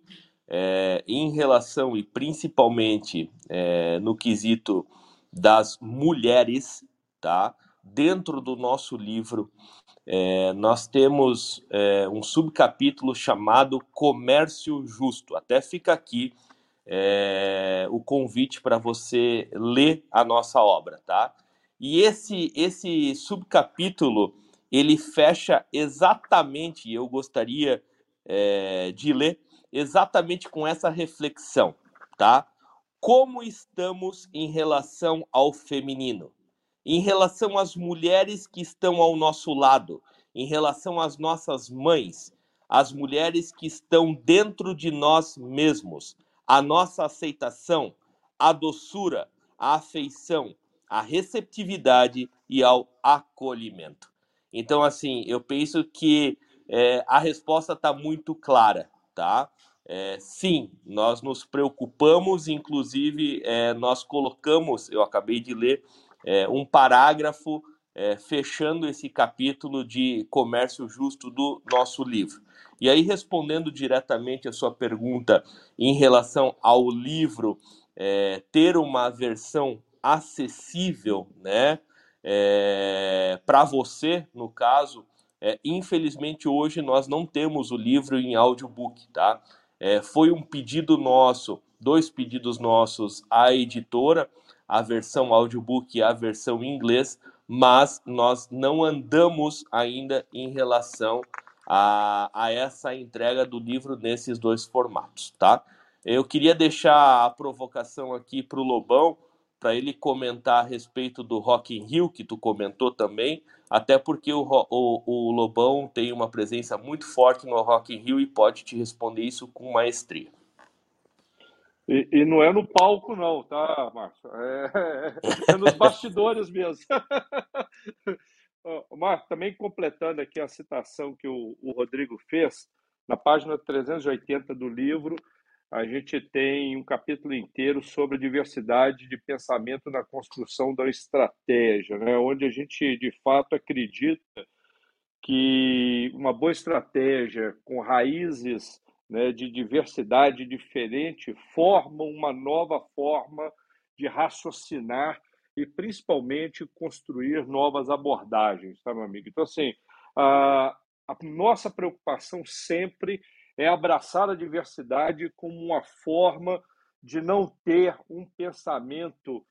Speaker 2: é, em relação e principalmente é, no quesito das mulheres, tá? Dentro do nosso livro, é, nós temos é, um subcapítulo chamado Comércio Justo. Até fica aqui é, o convite para você ler a nossa obra, tá? E esse esse subcapítulo ele fecha exatamente. Eu gostaria é, de ler exatamente com essa reflexão, tá? Como estamos em relação ao feminino? Em relação às mulheres que estão ao nosso lado, em relação às nossas mães, às mulheres que estão dentro de nós mesmos, a nossa aceitação, a doçura, a afeição, a receptividade e ao acolhimento. Então, assim, eu penso que é, a resposta está muito clara, tá? É, sim, nós nos preocupamos, inclusive é, nós colocamos, eu acabei de ler, é, um parágrafo é, fechando esse capítulo de comércio justo do nosso livro. E aí, respondendo diretamente a sua pergunta em relação ao livro é, ter uma versão acessível, né, é, para você, no caso, infelizmente hoje nós não temos o livro em audiobook, tá? É, foi um pedido nosso, dois pedidos nossos à editora, a versão audiobook e a versão em inglês, mas nós não andamos ainda em relação a, a essa entrega do livro nesses dois formatos, tá? Eu queria deixar a provocação aqui para o Lobão, para ele comentar a respeito do Rock in Rio, que tu comentou também, até porque o, o, o, Lobão tem uma presença muito forte no Rock in Rio e pode te responder isso com maestria.
Speaker 3: E, e não é no palco não, tá, Márcio? É, é nos bastidores mesmo. Marco, também completando aqui a citação que o, o Rodrigo fez, na página 380 do livro, a gente tem um capítulo inteiro sobre diversidade de pensamento na construção da estratégia, né? onde a gente, de fato, acredita que uma boa estratégia com raízes né, de diversidade diferente forma uma nova forma de raciocinar e principalmente construir novas abordagens, tá, meu amigo? Então, assim, a, a nossa preocupação sempre é abraçar a diversidade como uma forma de não ter um pensamento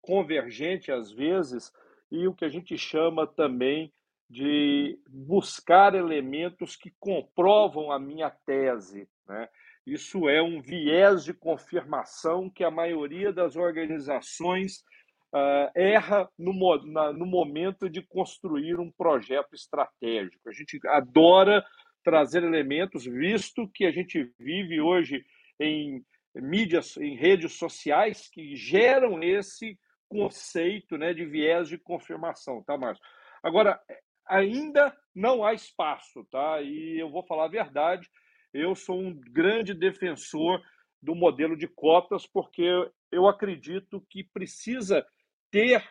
Speaker 3: convergente às vezes e o que a gente chama também de buscar elementos que comprovam a minha tese, né? Isso é um viés de confirmação que a maioria das organizações uh, erra no, na, no momento de construir um projeto estratégico. A gente adora trazer elementos, visto que a gente vive hoje em mídias, em redes sociais que geram esse conceito né, de viés de confirmação, tá, Márcio? Agora, ainda não há espaço, tá? E eu vou falar a verdade, eu sou um grande defensor do modelo de cotas, porque eu acredito que precisa ter,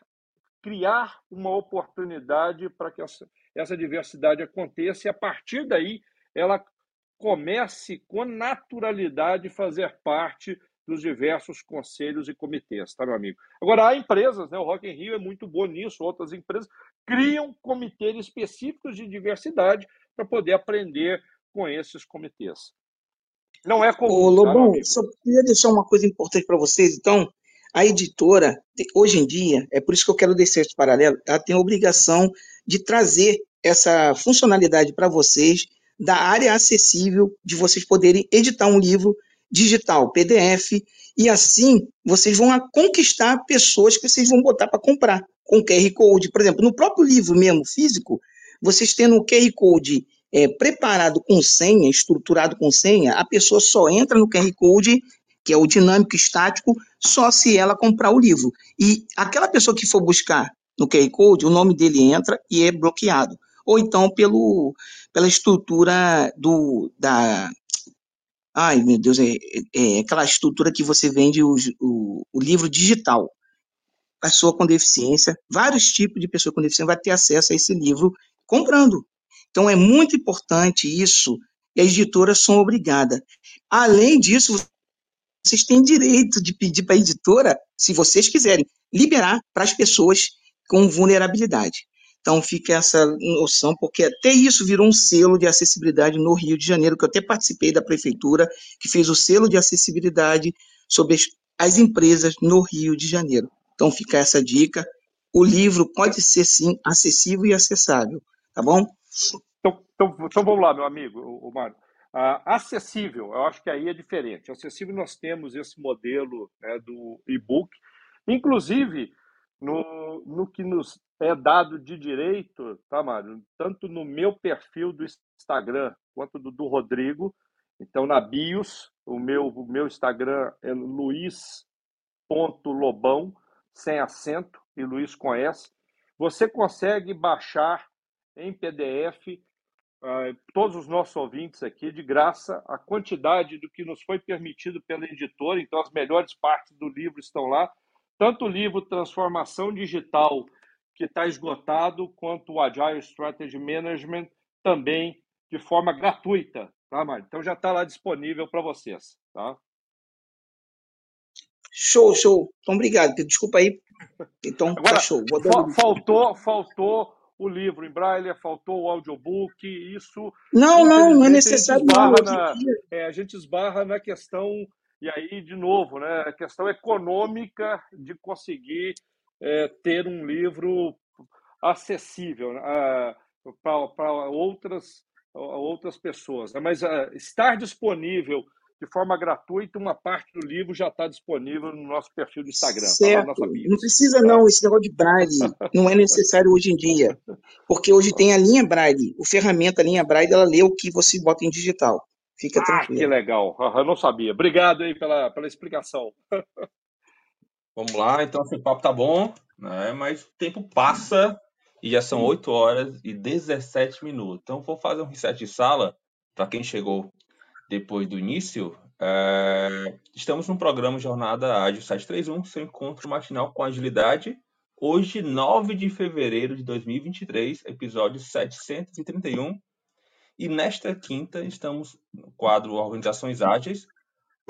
Speaker 3: criar uma oportunidade para que essa, diversidade aconteça e a partir daí ela comece com naturalidade fazer parte dos diversos conselhos e comitês, tá, meu amigo? Agora, há empresas, né? O Rock in Rio é muito bom nisso, outras empresas criam comitês específicos de diversidade para poder aprender com esses comitês. Não é comum. Ô,
Speaker 8: Lobão, tá, só queria deixar uma coisa importante para vocês, então. A editora, hoje em dia, é por isso que eu quero descer esse paralelo, ela tem a obrigação de trazer essa funcionalidade para vocês da área acessível de vocês poderem editar um livro digital, PDF, e assim vocês vão conquistar pessoas que vocês vão botar para comprar com QR Code. Por exemplo, no próprio livro mesmo físico, vocês tendo o QR Code é, preparado com senha, estruturado com senha, a pessoa só entra no QR Code, que é o dinâmico estático, só se ela comprar o livro. E aquela pessoa que for buscar no QR Code, o nome dele entra e é bloqueado. Ou então pelo, pela estrutura do, da. Ai, meu Deus, é, é aquela estrutura que você vende o, o, o livro digital pessoa com deficiência, vários tipos de pessoa com deficiência vai ter acesso a esse livro comprando. Então é muito importante isso e as editoras são obrigadas. Além disso, vocês têm direito de pedir para a editora, se vocês quiserem, liberar para as pessoas com vulnerabilidade. Então fica essa noção, porque até isso virou um selo de acessibilidade no Rio de Janeiro, que eu até participei da prefeitura, que fez o selo de acessibilidade sobre as, as empresas no Rio de Janeiro. Então fica essa dica. O livro pode ser sim acessível e acessável, tá bom?
Speaker 3: Então, então, então vamos lá, meu amigo, o, Mário. Uh, acessível, eu acho que aí é diferente. Acessível, nós temos esse modelo né, do e-book, inclusive no, no que nos é dado de direito, tá, Mário? Tanto no meu perfil do Instagram quanto do, do Rodrigo. Então, na BIOS, o meu, o meu Instagram é luiz.lobão sem acento, e Luiz conhece, você consegue baixar em PDF ah, todos os nossos ouvintes aqui de graça a quantidade do que nos foi permitido pela editora, então as melhores partes do livro estão lá, tanto o livro Transformação Digital, que está esgotado, quanto o Agile Strategy Management, também de forma gratuita, tá, Mário? Então já está lá disponível para vocês, tá?
Speaker 8: Show, show. Então, obrigado. Desculpa aí. Então,
Speaker 3: tá Agora, tá show. Fa faltou, faltou o livro em braille, faltou o audiobook, isso...
Speaker 8: Não, não, não é necessário.
Speaker 3: A gente, na, é, a gente esbarra na questão, e aí, de novo, né, a questão econômica de conseguir é, ter um livro acessível né, para outras, outras pessoas. Né? Mas uh, estar disponível de forma gratuita, uma parte do livro já está disponível no nosso perfil do Instagram. Tá
Speaker 8: certo. Tá não precisa não, esse negócio de Braille não é necessário hoje em dia, porque hoje tem a linha Braille, o ferramenta a linha Braille, ela lê o que você bota em digital. Fica ah, tranquilo.
Speaker 3: que legal, eu não sabia. Obrigado aí pela, pela explicação.
Speaker 4: Vamos lá, então esse papo tá bom, né? mas o tempo passa e já são 8 horas e 17 minutos. Então, vou fazer um reset de sala para quem chegou depois do início. É... Estamos no programa Jornada Ágil 731, seu encontro matinal com agilidade. Hoje, 9 de fevereiro de 2023, episódio 731. E nesta quinta, estamos no quadro Organizações Ágeis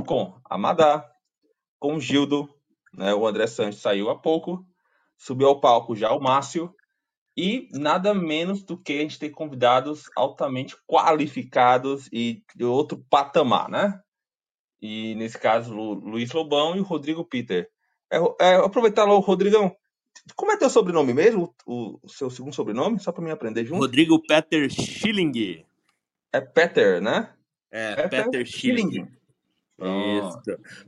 Speaker 4: com a Madá, com o Gildo, né? o André Santos saiu há pouco, subiu ao palco já o Márcio, e nada menos do que a gente ter convidados altamente qualificados e de outro patamar, né? E nesse caso, o Luiz Lobão e o Rodrigo Peter. É, é, aproveitar lá, o Rodrigão. Como é teu sobrenome mesmo? O, o seu segundo sobrenome? Só para mim aprender junto.
Speaker 2: Rodrigo Peter Schilling.
Speaker 4: É Peter, né?
Speaker 2: É, Peter, Peter Schilling. Schilling. Isso.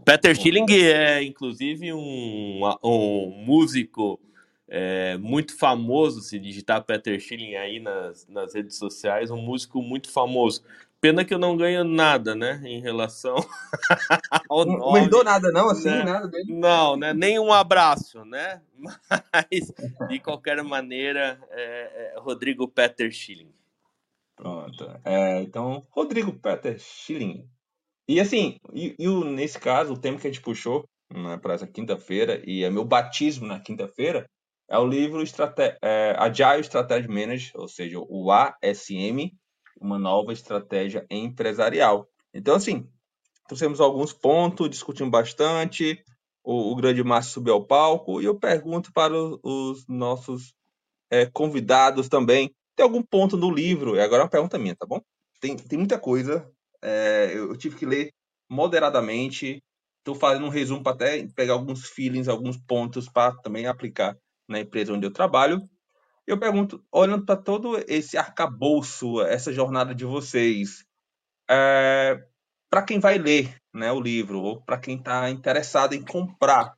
Speaker 2: Peter Schilling é, inclusive, um, um músico é, muito famoso, se digitar Peter Schilling aí nas, nas redes sociais, um músico muito famoso. Pena que eu não ganho nada, né, em relação
Speaker 4: ao nome. Não mandou nada não, assim,
Speaker 2: né?
Speaker 4: nada dele.
Speaker 2: Não, né, nem um abraço, né, mas de qualquer maneira, é, é Rodrigo Peter Schilling.
Speaker 4: Pronto, é, então, Rodrigo Peter Schilling. E assim, e, e o, nesse caso, o tema que a gente puxou né, para essa quinta-feira, e é meu batismo na quinta-feira, é o livro Estrate é, Agile Strategy Manager, ou seja, o ASM, uma nova estratégia empresarial. Então, assim, trouxemos alguns pontos, discutimos bastante, o, o grande Márcio subiu ao palco, e eu pergunto para os, os nossos é, convidados também, tem algum ponto no livro, e agora é uma pergunta minha, tá bom? Tem, tem muita coisa, é, eu tive que ler moderadamente, estou fazendo um resumo para até pegar alguns feelings, alguns pontos para também aplicar na empresa onde eu trabalho. Eu pergunto, olhando para todo esse arcabouço, essa jornada de vocês, é, para quem vai ler né, o livro, ou para quem está interessado em comprar,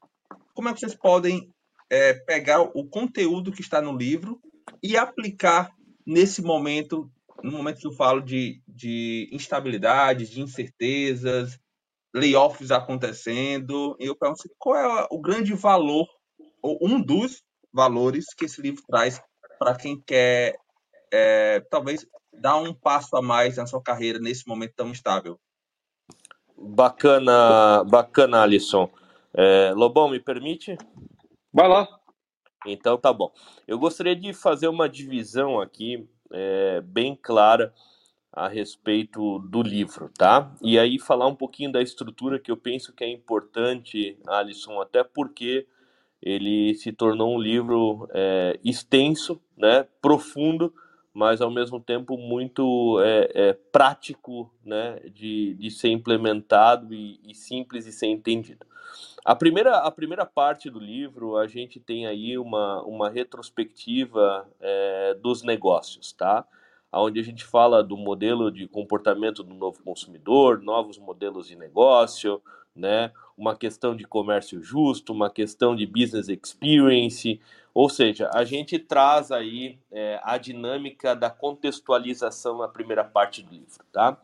Speaker 4: como é que vocês podem é, pegar o conteúdo que está no livro e aplicar nesse momento, no momento que eu falo de, de instabilidades, de incertezas, layoffs acontecendo, e eu pergunto qual é o grande valor, ou um dos valores que esse livro traz para quem quer, é, talvez, dar um passo a mais na sua carreira nesse momento tão instável.
Speaker 2: Bacana, bacana, Alisson. É, Lobão, me permite?
Speaker 3: Vai lá.
Speaker 2: Então tá bom. Eu gostaria de fazer uma divisão aqui é, bem clara a respeito do livro, tá? E aí falar um pouquinho da estrutura que eu penso que é importante, Alisson, até porque ele se tornou um livro é, extenso, né, profundo, mas ao mesmo tempo muito é, é, prático né, de, de ser implementado e, e, simples de ser entendido. A primeira, a primeira parte do livro, a gente tem aí uma, uma retrospectiva é, dos negócios, tá? onde a gente fala do modelo de comportamento do novo consumidor, novos modelos de negócio, né? uma questão de comércio justo, uma questão de business experience, ou seja, a gente traz aí é, a dinâmica da contextualização na primeira parte do livro, tá?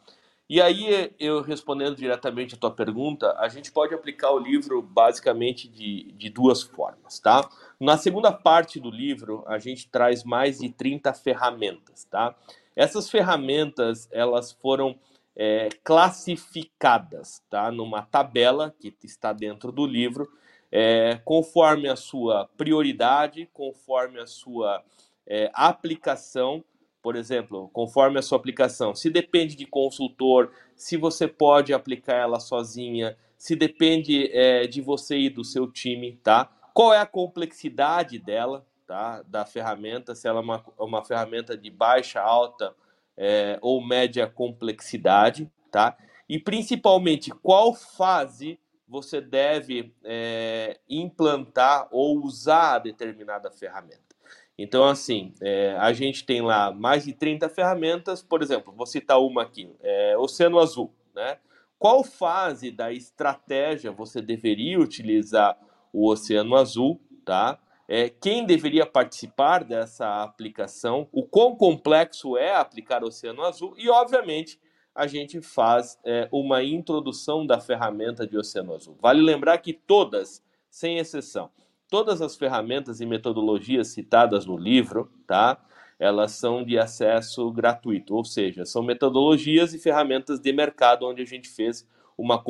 Speaker 2: E aí, eu respondendo diretamente a tua pergunta, a gente pode aplicar o livro basicamente de, de duas formas, tá? Na segunda parte do livro, a gente traz mais de 30 ferramentas, tá? Essas ferramentas, elas foram é, classificadas tá? numa tabela que está dentro do livro, é, conforme a sua prioridade, conforme a sua é, aplicação. Por exemplo, conforme a sua aplicação, se depende de consultor, se você pode aplicar ela sozinha, se depende é, de você e do seu time, tá? Qual é a complexidade dela, tá? Da ferramenta, se ela é uma, uma ferramenta de baixa, alta é, ou média complexidade, tá? E principalmente qual fase você deve é, implantar ou usar determinada ferramenta. Então, assim, é, a gente tem lá mais de 30 ferramentas, por exemplo, vou citar uma aqui, é, Oceano Azul, né? Qual fase da estratégia você deveria utilizar o Oceano Azul, tá? é, quem deveria participar dessa aplicação, o quão complexo é aplicar o Oceano Azul e, obviamente, a gente faz é, uma introdução da ferramenta de Oceano Azul. Vale lembrar que todas, sem exceção, todas as ferramentas e metodologias citadas no livro, tá? Elas são de acesso gratuito, ou seja, são metodologias e ferramentas de mercado onde a gente fez uma,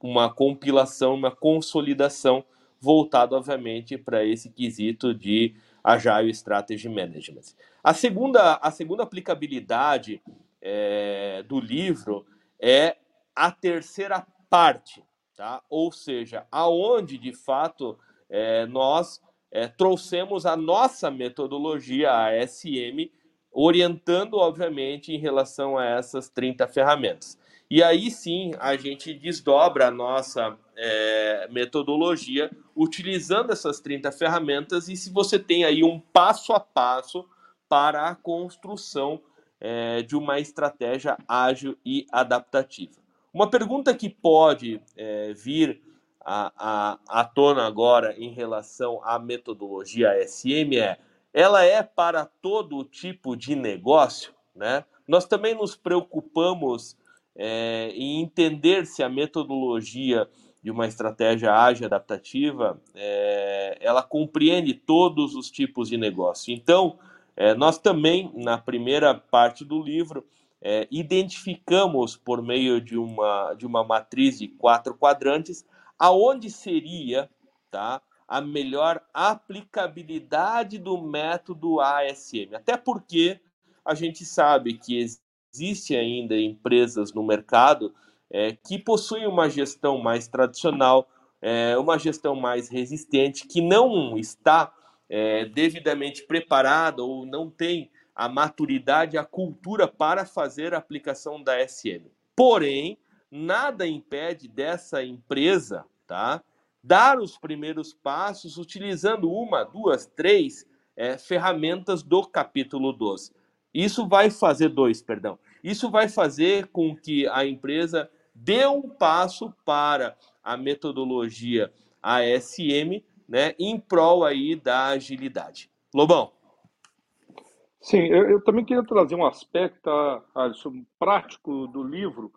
Speaker 2: uma compilação, uma consolidação voltado, obviamente, para esse quesito de Agile Strategy Management. A segunda, a segunda aplicabilidade é, do livro é a terceira parte, tá? ou seja, aonde de fato é, nós é, trouxemos a nossa metodologia, a SM, orientando, obviamente, em relação a essas 30 ferramentas. E aí sim a gente desdobra a nossa é, metodologia utilizando essas 30 ferramentas e se você tem aí um passo a passo para a construção é, de uma estratégia ágil e adaptativa. Uma pergunta que pode é, vir à, à, à tona agora em relação à metodologia SM é: ela é para todo tipo de negócio? Né? Nós também nos preocupamos é, em entender se a metodologia de uma estratégia ágil adaptativa é, ela compreende todos os tipos de negócio. Então, é, nós também, na primeira parte do livro, é, identificamos por meio de uma, de uma matriz de quatro quadrantes aonde seria tá, a melhor aplicabilidade do método ASM. Até porque a gente sabe que existe ainda empresas no mercado é, que possuem uma gestão mais tradicional, é, uma gestão mais resistente, que não está é, devidamente preparada ou não tem a maturidade, a cultura para fazer a aplicação da SM. Porém, nada impede dessa empresa, tá, dar os primeiros passos utilizando uma, duas, três é, ferramentas do capítulo 12. Isso vai fazer dois, perdão. Isso vai fazer com que a empresa dê um passo para a metodologia ASM, né, em prol aí da agilidade. Lobão.
Speaker 3: Sim, eu, eu, também queria trazer um aspecto, Alisson, prático do livro.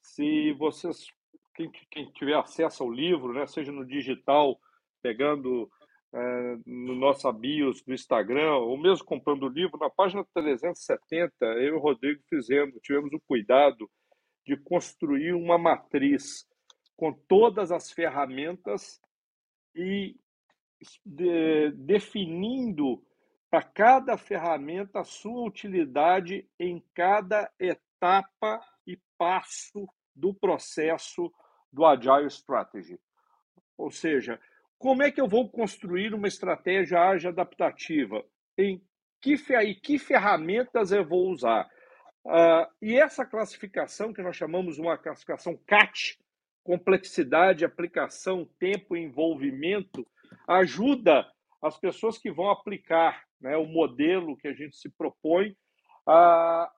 Speaker 3: Se vocês, quem, quem, tiver acesso ao livro, né, seja no digital, pegando é, no nosso bios do Instagram, ou mesmo comprando o livro, na página 370, eu e o Rodrigo fizemos, tivemos o cuidado de construir uma matriz com todas as ferramentas e de, definindo para cada ferramenta a sua utilidade em cada etapa e passo do processo do Agile Strategy. Ou seja, como é que eu vou construir uma estratégia ágil adaptativa? Em que, e que ferramentas eu vou usar? Uh, e essa classificação, que nós chamamos uma classificação CAT, complexidade, aplicação, tempo e envolvimento, ajuda as pessoas que vão aplicar né, o modelo que a gente se propõe a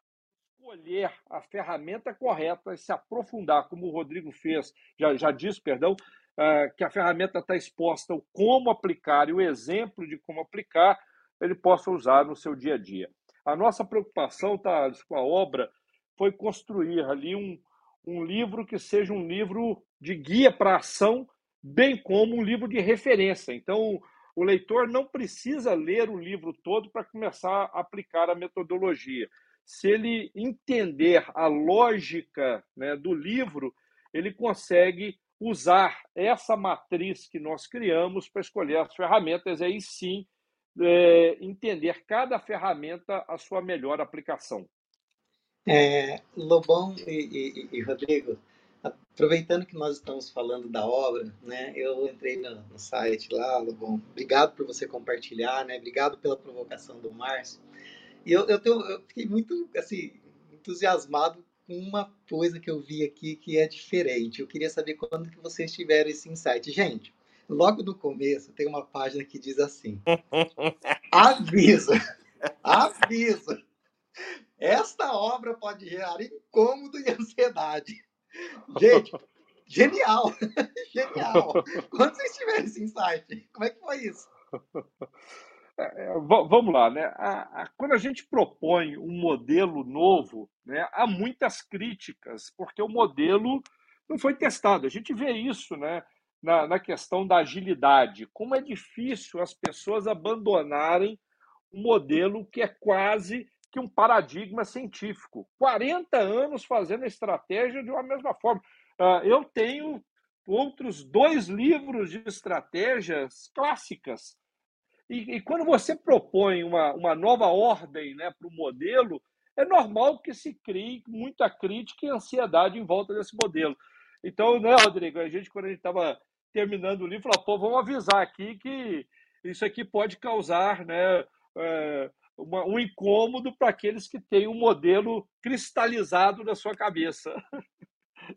Speaker 3: escolher a ferramenta correta e se aprofundar, como o Rodrigo fez, já, já disse, perdão, uh, que a ferramenta está exposta o como aplicar e o exemplo de como aplicar, ele possa usar no seu dia a dia. A nossa preocupação, tá, com a obra, foi construir ali um, um livro que seja um livro de guia para ação, bem como um livro de referência. Então, o leitor não precisa ler o livro todo para começar a aplicar a metodologia. Se ele entender a lógica né, do livro, ele consegue usar essa matriz que nós criamos para escolher as ferramentas. Aí sim, é, entender cada ferramenta a sua melhor aplicação.
Speaker 6: É, Lobão e, e, e, Rodrigo, aproveitando que nós estamos falando da obra, né, eu entrei no, no, site lá, Lobão, obrigado por você compartilhar, né, obrigado pela provocação do Márcio, e eu, eu, tenho, eu fiquei muito, assim, entusiasmado com uma coisa que eu vi aqui que é diferente, eu queria saber quando que vocês tiveram esse insight. Gente, logo no começo tem uma página que diz assim: avisa, avisa. Esta obra pode gerar incômodo e ansiedade. Gente, genial, genial. Quando vocês tiverem esse insight, como é que foi isso?
Speaker 3: É, é vamos lá, né? A, a, quando a gente propõe um modelo novo, né, há muitas críticas, porque o modelo não foi testado. A gente vê isso, né? na, na questão da agilidade. Como é difícil as pessoas abandonarem um modelo que é quase que um paradigma científico. 40 anos fazendo a estratégia de uma mesma forma. Uh, eu tenho outros dois livros de estratégias clássicas. E, e quando você propõe uma, uma nova ordem né, para o modelo, é normal que se crie muita crítica e ansiedade em volta desse modelo. Então, né, Rodrigo, a gente, quando a gente estava terminando o livro, falou, pô, vamos avisar aqui que isso aqui pode causar né, é, uma, um incômodo para aqueles que têm um modelo cristalizado na sua cabeça.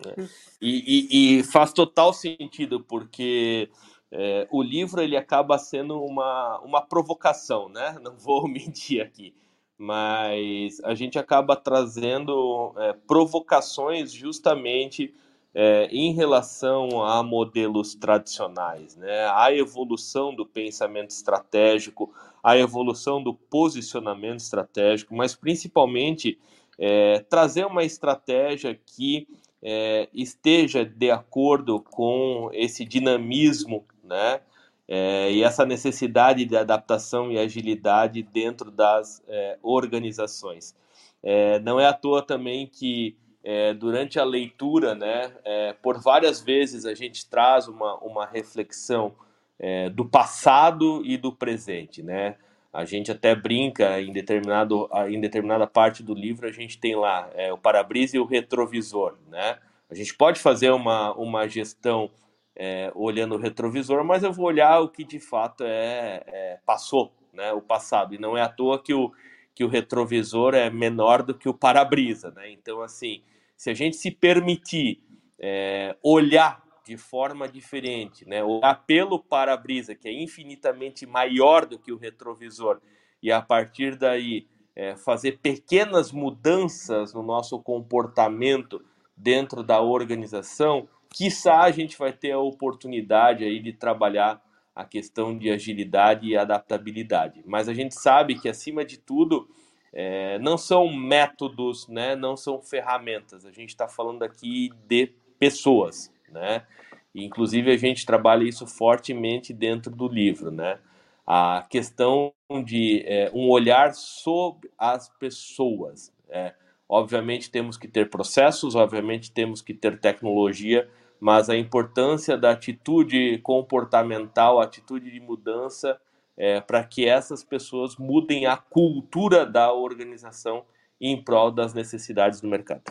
Speaker 2: É. E, e, e, faz total sentido, porque é, o livro ele acaba sendo uma, uma provocação, né? Não vou mentir aqui, mas a gente acaba trazendo é, provocações justamente é, em relação a modelos tradicionais, né? A evolução do pensamento estratégico, a evolução do posicionamento estratégico, mas principalmente é, trazer uma estratégia que é, esteja de acordo com esse dinamismo, né? É, e essa necessidade de adaptação e agilidade dentro das é, organizações. É, não é à toa também que é, durante a leitura, né, é, por várias vezes a gente traz uma, uma reflexão é, do passado e do presente, né? A gente até brinca em, determinado, em determinada parte do livro, a gente tem lá é, o para-brisa e o retrovisor, né? A gente pode fazer uma, uma gestão é, olhando o retrovisor, mas eu vou olhar o que de fato é, é passou, né? O passado. E não é à toa que o, que o retrovisor é menor do que o para-brisa, né? Então, assim, se a gente se permitir é, olhar de forma diferente, né? olhar pelo para-brisa, que é infinitamente maior do que o retrovisor, e a partir daí é, fazer pequenas mudanças no nosso comportamento dentro da organização, quiçá a gente vai ter a oportunidade aí de trabalhar a questão de agilidade e adaptabilidade. Mas a gente sabe que, acima de tudo, é, não são métodos, né? não são ferramentas. A gente está falando aqui de pessoas. Né? inclusive, a gente trabalha isso fortemente dentro do livro. Né? A questão de é, um olhar sobre as pessoas. É, obviamente, temos que ter processos, obviamente, temos que ter tecnologia, mas a importância da atitude comportamental, atitude de mudança é, para que essas pessoas mudem a cultura da organização em prol das necessidades do mercado.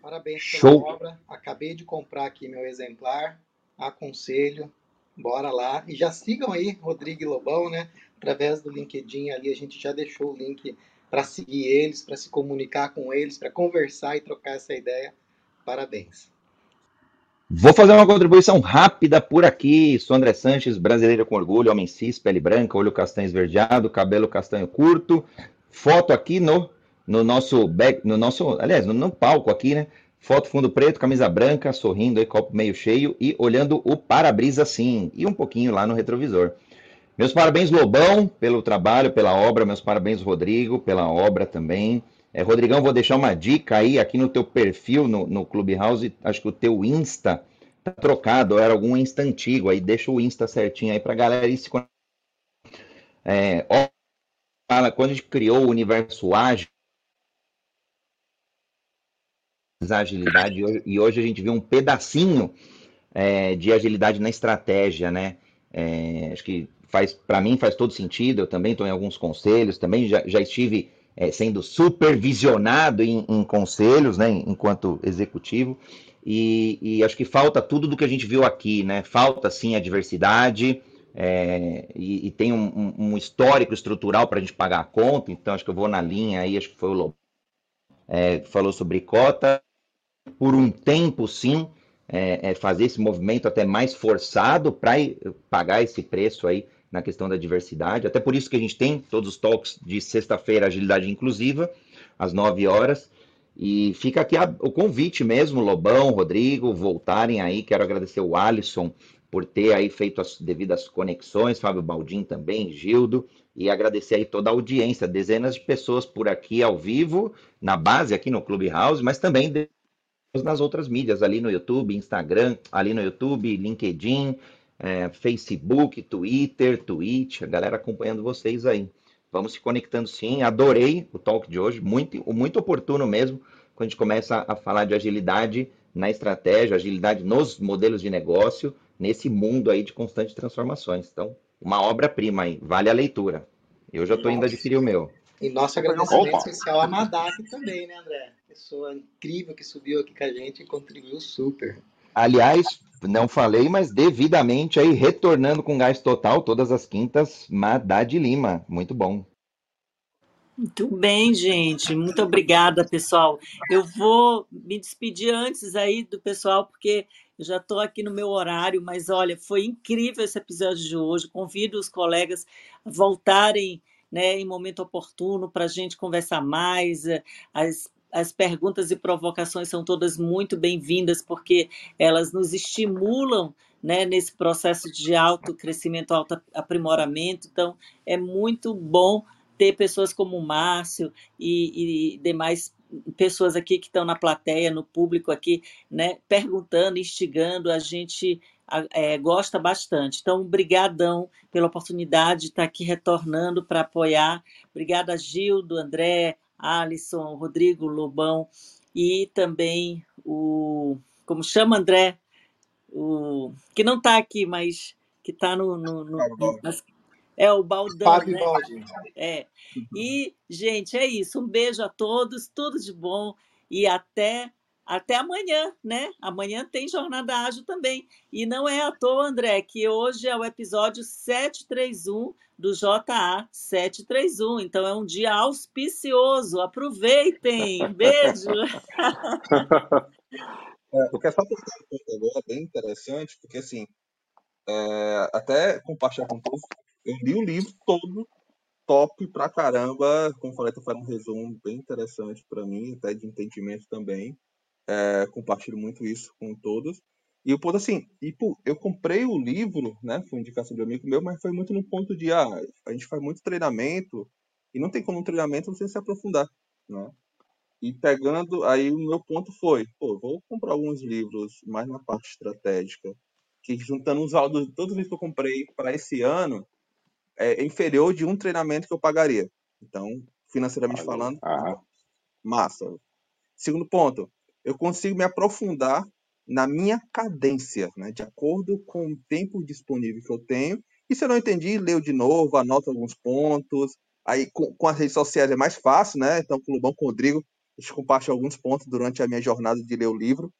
Speaker 6: Parabéns pela Show. obra. Acabei de comprar aqui meu exemplar. Aconselho. Bora lá. E já sigam aí Rodrigo Lobão, né? Através do LinkedIn ali, a gente já deixou o link para seguir eles, para se comunicar com eles, para conversar e trocar essa ideia. Parabéns.
Speaker 9: Vou fazer uma contribuição rápida por aqui. Sou André Sanches, brasileiro com orgulho, homem cis, pele branca, olho castanho esverdeado, cabelo castanho curto. Foto aqui no, no nosso back, no nosso, aliás, no, no palco aqui, né? Foto fundo preto, camisa branca, sorrindo aí, copo meio cheio e olhando o para-brisa assim, e um pouquinho lá no retrovisor. Meus parabéns, Lobão, pelo trabalho, pela obra. Meus parabéns, Rodrigo, pela obra também. É, Rodrigão, vou deixar uma dica aí aqui no teu perfil no, no Clubhouse. Acho que o teu Insta tá trocado, era algum Insta antigo. Aí deixa o Insta certinho aí pra galera ir se é, ó, fala, quando a gente criou o universo ágil, agilidade, e hoje a gente viu um pedacinho é, de agilidade na estratégia, né? É, acho que faz, para mim faz todo sentido. Eu também estou em alguns conselhos, também já, já estive é, sendo supervisionado em, em conselhos, né, enquanto executivo, e, e, acho que falta tudo do que a gente viu aqui, né? Falta sim a diversidade é, e, e, tem um, um, histórico estrutural para a gente pagar a conta. Então acho que eu vou na linha aí, acho que foi o Lobo é, falou sobre cota. Por um tempo, sim, é, é fazer esse movimento até mais forçado para pagar esse preço aí na questão da diversidade. Até por isso que a gente tem todos os talks de sexta-feira, agilidade inclusiva, às 9 horas. E fica aqui a, o convite mesmo, Lobão, Rodrigo, voltarem aí. Quero agradecer o Alisson por ter aí feito as devidas conexões, Fábio Baldin também, Gildo, e agradecer aí toda a audiência, dezenas de pessoas por aqui ao vivo, na base aqui no Clubhouse, mas também nas outras mídias, ali no YouTube, Instagram, ali no YouTube, LinkedIn, é, Facebook, Twitter, Twitch, a galera acompanhando vocês aí. Vamos se conectando sim. Adorei o talk de hoje, muito, muito oportuno mesmo, quando a gente começa a falar de agilidade na estratégia, agilidade nos modelos de negócio, nesse mundo aí de constantes transformações. Então, uma obra-prima aí, vale a leitura. Eu já estou indo adquirir o meu.
Speaker 6: E nosso agradecimento Opa. especial a Madak também, né, André? Pessoa incrível que subiu aqui com a gente e contribuiu super.
Speaker 9: Aliás, não falei, mas devidamente aí, retornando com gás total todas as quintas, Madá Lima. Muito bom.
Speaker 5: Muito bem, gente. Muito obrigada, pessoal. Eu vou me despedir antes aí do pessoal, porque eu já estou aqui no meu horário, mas olha, foi incrível esse episódio de hoje. Convido os colegas a voltarem né, em momento oportuno para a gente conversar mais. As, as perguntas e provocações são todas muito bem-vindas, porque elas nos estimulam né, nesse processo de alto crescimento, alto aprimoramento. Então, é muito bom ter pessoas como o Márcio e, e demais pessoas aqui que estão na plateia, no público aqui, né, perguntando, instigando, a gente é, gosta bastante. Então, brigadão pela oportunidade de estar aqui retornando para apoiar. Obrigada, Gildo, André, Alisson, Rodrigo, Lobão e também o, como chama André, o que não está aqui, mas que está no, no, no, no nas, é o Baldão, Fábio né? Baldi. É. E, gente, é isso. Um beijo a todos, tudo de bom e até até amanhã, né? Amanhã tem Jornada Ágil também. E não é à toa, André, que hoje é o episódio 731 do JA 731. Então é um dia auspicioso. Aproveitem. Um beijo.
Speaker 4: é, eu quero só agora bem interessante, porque assim, é, até compartilhar com todos eu li o livro todo, top pra caramba. Como falei, tu faz um resumo bem interessante para mim, até de entendimento também. É, compartilho muito isso com todos. E o ponto assim, e, pô, eu comprei o livro, né? Foi indicação de um amigo meu, mas foi muito no ponto de ah, a gente faz muito treinamento e não tem como um treinamento você se aprofundar, né? E pegando, aí o meu ponto foi, pô, vou comprar alguns livros mais na parte estratégica, que juntando os áudios, todos os livros que eu comprei para esse ano, é inferior de um treinamento que eu pagaria. Então, financeiramente falando, ah. massa. Segundo ponto, eu consigo me aprofundar na minha cadência, né, de acordo com o tempo disponível que eu tenho. E se eu não entendi, leio de novo, anoto alguns pontos. Aí com, com as redes sociais é mais fácil, né? Então, com o Lobão, com o Rodrigo, a gente compartilha alguns pontos durante a minha jornada de ler o livro.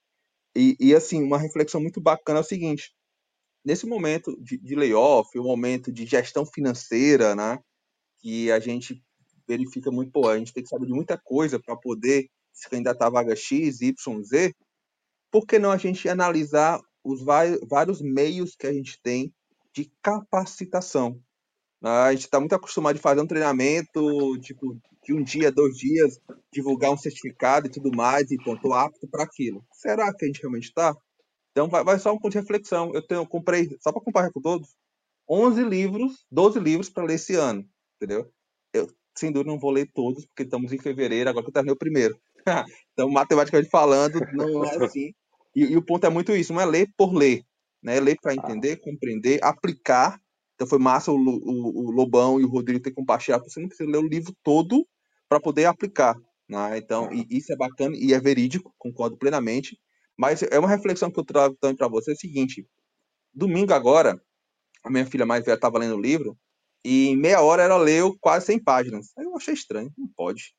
Speaker 4: E, e assim, uma reflexão muito bacana é o seguinte: nesse momento de, de layoff, o momento de gestão financeira, né, que a gente verifica muito, pô, a gente tem que saber de muita coisa para poder se candidatar a vaga X, Y, Z, por que não a gente analisar os vários meios que a gente tem de capacitação? A gente está muito acostumado a fazer um treinamento, tipo, de um dia, dois dias, divulgar um certificado e tudo mais, e ponto apto para aquilo. Será que a gente realmente está? Então, vai, vai só um ponto de reflexão. Eu, tenho, eu comprei, só para comparar com todos, 11 livros, 12 livros para ler esse ano, entendeu? Eu, sem dúvida, não vou ler todos, porque estamos em fevereiro, agora que eu terminei o primeiro. Então, matematicamente falando, não é assim. E, e, o ponto é muito isso, não é ler por ler, né? É ler para entender, compreender, aplicar. Então, foi massa o, o, o Lobão e o Rodrigo ter compartilhado. Você não precisa ler o livro todo para poder aplicar. Né? Então, isso é bacana e é verídico, concordo plenamente. Mas é uma reflexão que eu trago também para você, é o seguinte, domingo agora, a minha filha mais velha estava lendo o livro, e em meia hora ela leu quase 100 páginas. Aí eu achei estranho, não pode.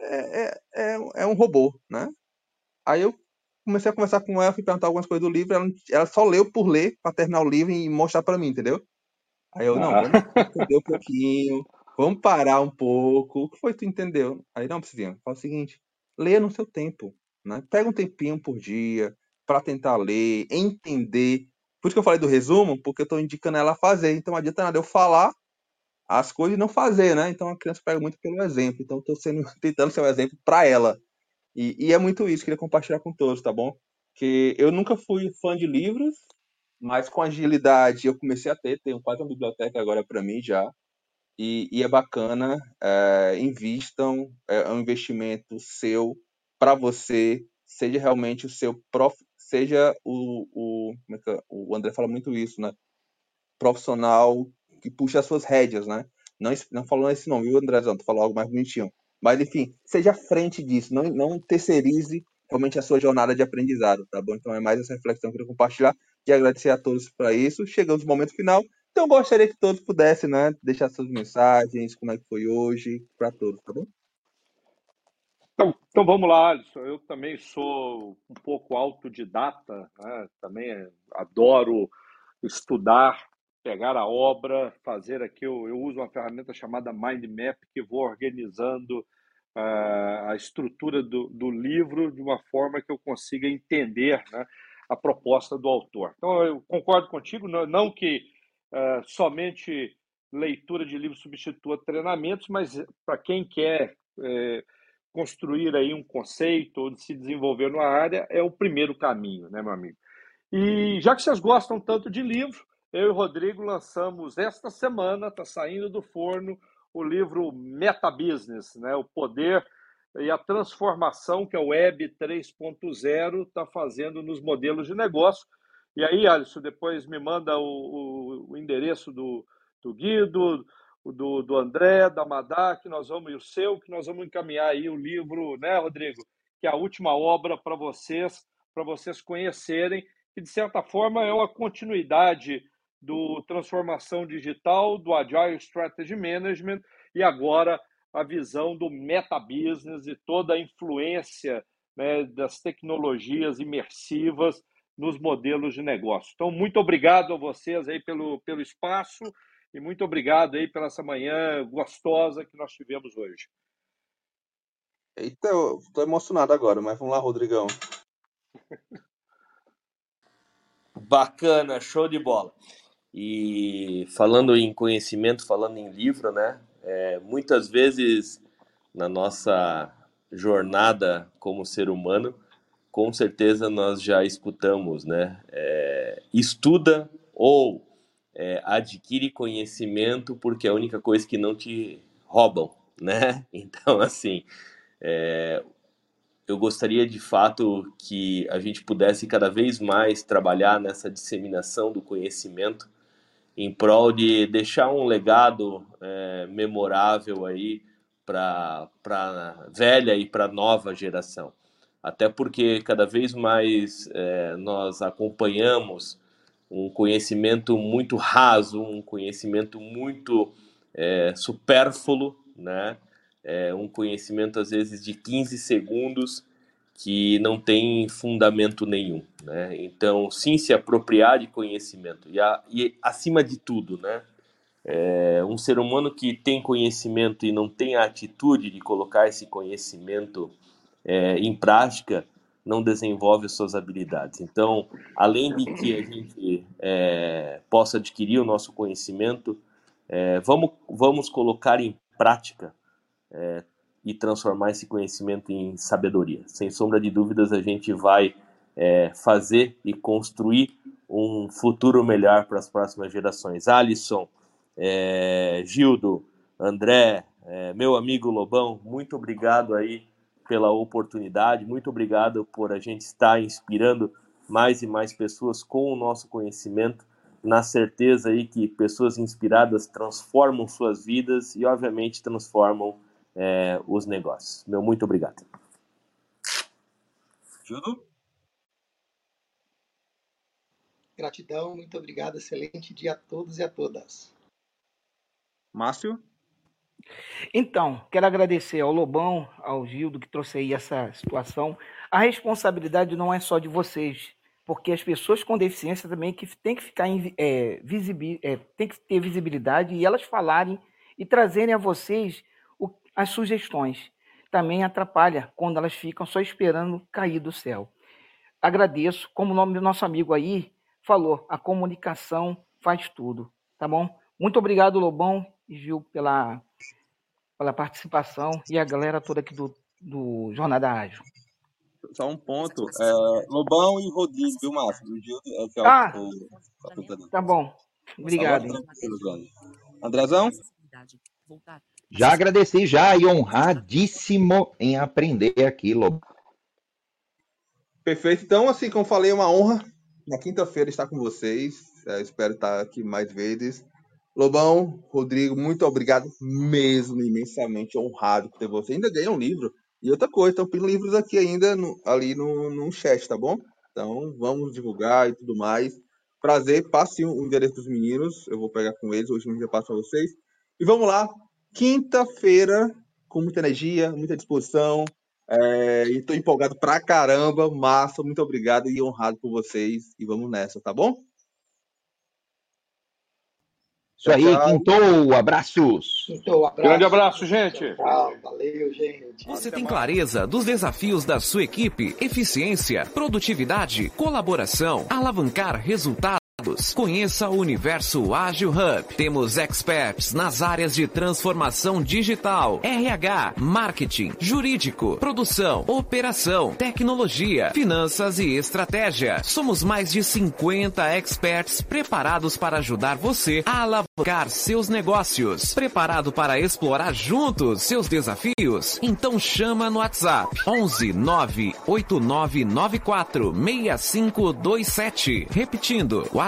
Speaker 4: É, é, é, é um robô, né? Aí eu comecei a conversar com ela, fui perguntar algumas coisas do livro, ela, ela só leu por ler, para terminar o livro e mostrar para mim, entendeu? Aí eu, não, vamos entender um pouquinho, vamos parar um pouco. O que foi que tu entendeu? Aí, não, Priscila, fala o seguinte, leia no seu tempo. Né? Pega um tempinho por dia para tentar ler, entender. Por isso que eu falei do resumo, porque eu estou indicando ela a fazer. Então não adianta nada eu falar as coisas e não fazer, né? Então a criança pega muito pelo exemplo. Então estou sendo tentando ser um exemplo para ela. E, e, é muito isso, queria compartilhar com todos, tá bom? Que eu nunca fui fã de livros, mas com agilidade eu comecei a ter, tenho quase uma biblioteca agora para mim já. E, e é bacana, é, invistam, é um investimento seu para você seja realmente o seu prof, seja o, o, é, o André fala muito isso, né? Profissional que puxa as suas rédeas, né? Não, não falou esse nome, viu, Andrezão? Tu falou algo mais bonitinho. Mas, enfim, seja frente disso, não, não terceirize realmente a sua jornada de aprendizado, tá bom? Então é mais essa reflexão que eu queria compartilhar e agradecer a todos para isso. Chegamos no momento final, então gostaria que todos pudessem, né, deixar suas mensagens, como é que foi hoje, para todos, tá bom?
Speaker 3: Então, então vamos lá, Alisson. Eu também sou um pouco autodidata, né? também adoro estudar, pegar a obra, fazer aqui. Eu, eu uso uma ferramenta chamada Mind Map que vou organizando uh, a estrutura do, do, livro de uma forma que eu consiga entender né, a proposta do autor. Então, eu concordo contigo, não, não que uh, somente leitura de livros substitua treinamentos, mas para quem quer. Uh, construir aí um conceito ou de se desenvolver numa área é o primeiro caminho, né, meu amigo? E já que vocês gostam tanto de livro, eu e o Rodrigo lançamos esta semana, está saindo do forno, o livro Meta Business, né? O poder e a transformação que a Web 3.0 está fazendo nos modelos de negócio. E aí, Alisson, depois me manda o, o, o endereço do, do Guido, do, do André, da Madá, que nós vamos, e o seu, que nós vamos encaminhar aí o livro, né, Rodrigo? Que é a última obra para vocês, para vocês conhecerem, que de certa forma é uma continuidade do transformação digital, do Agile Strategy Management e agora a visão do meta business e toda a influência né, das tecnologias imersivas nos modelos de negócio. Então, muito obrigado a vocês aí pelo, pelo espaço e muito obrigado aí pela essa manhã gostosa que nós tivemos hoje.
Speaker 4: Eita, estou emocionado agora, mas vamos lá, Rodrigão.
Speaker 2: Bacana, show de bola. E falando em conhecimento, falando em livro, né? É, muitas vezes na nossa jornada como ser humano, com certeza nós já escutamos, né? É, estuda ou é, adquire conhecimento porque é a única coisa que não te roubam, né? Então, assim, é, eu gostaria de fato que a gente pudesse cada vez mais trabalhar nessa disseminação do conhecimento em prol de deixar um legado é, memorável aí para a velha e para a nova geração. Até porque cada vez mais é, nós acompanhamos um conhecimento muito raso, um conhecimento muito é, supérfluo, né? É um conhecimento às vezes de 15 segundos que não tem fundamento nenhum, né? Então, sim, se apropriar de conhecimento e, a, e acima de tudo, né? É, um ser humano que tem conhecimento e não tem a atitude de colocar esse conhecimento é, em prática, não desenvolve suas habilidades. Então, além de que a gente é, possa adquirir o nosso conhecimento, é, vamos, vamos colocar em prática é, e transformar esse conhecimento em sabedoria. Sem sombra de dúvidas, a gente vai é, fazer e construir um futuro melhor para as próximas gerações. Alisson, é, Gildo, André, é, meu amigo Lobão, muito obrigado aí pela oportunidade, muito obrigado por a gente estar inspirando mais e mais pessoas com o nosso conhecimento, na certeza aí que pessoas inspiradas transformam suas vidas e, obviamente, transformam é, os negócios. Meu muito obrigado.
Speaker 4: Judo?
Speaker 6: Gratidão, muito obrigado. Excelente dia a todos e a todas.
Speaker 4: Márcio?
Speaker 7: Então, quero agradecer ao Lobão, ao Gildo, que trouxe aí essa situação. A responsabilidade não é só de vocês, porque as pessoas com deficiência também que têm que ficar é, visibil, é, tem que ter visibilidade e elas falarem e trazerem a vocês as sugestões. Também atrapalha quando elas ficam só esperando cair do céu. Agradeço, como o nome do nosso amigo aí falou, a comunicação faz tudo, tá bom? Muito obrigado, Lobão e Gil, pela pela participação e a galera toda aqui do, do Jornada Ágil.
Speaker 4: Só um ponto. É, Lobão e Rodrigo, viu, Márcio? O Gil é que é
Speaker 7: ah, o, o, Tá bom. Obrigado.
Speaker 4: Andrezão?
Speaker 9: Já agradeci já e honradíssimo em aprender aqui, Lobão.
Speaker 4: Perfeito. Então, assim, como falei, é uma honra na quinta-feira estar com vocês. É, espero estar aqui mais vezes. Lobão, Rodrigo, muito obrigado mesmo, imensamente honrado por ter você. Ainda ganhei um livro. E outra coisa, estão pedindo livros aqui ainda no, ali no, no chat, tá bom? Então, vamos divulgar e tudo mais. Prazer, passe o endereço dos meninos. Eu vou pegar com eles, hoje eu já passo para vocês. E vamos lá, quinta-feira, com muita energia, muita disposição. É, e tô empolgado pra caramba. Massa, muito obrigado e honrado por vocês. E vamos nessa, tá bom?
Speaker 9: Isso aí, quintou, abraços.
Speaker 3: Quintou, abraço. Grande abraço, gente.
Speaker 6: Tchau, valeu, gente.
Speaker 10: Você tem clareza dos desafios da sua equipe, eficiência, produtividade, colaboração, alavancar resultados Conheça o Universo Ágil Hub. Temos experts nas áreas de transformação digital, RH, marketing, jurídico, produção, operação, tecnologia, finanças e estratégia. Somos mais de 50 experts preparados para ajudar você a alavancar seus negócios. Preparado para explorar juntos seus desafios? Então chama no WhatsApp 11 98994 6527. Repetindo, WhatsApp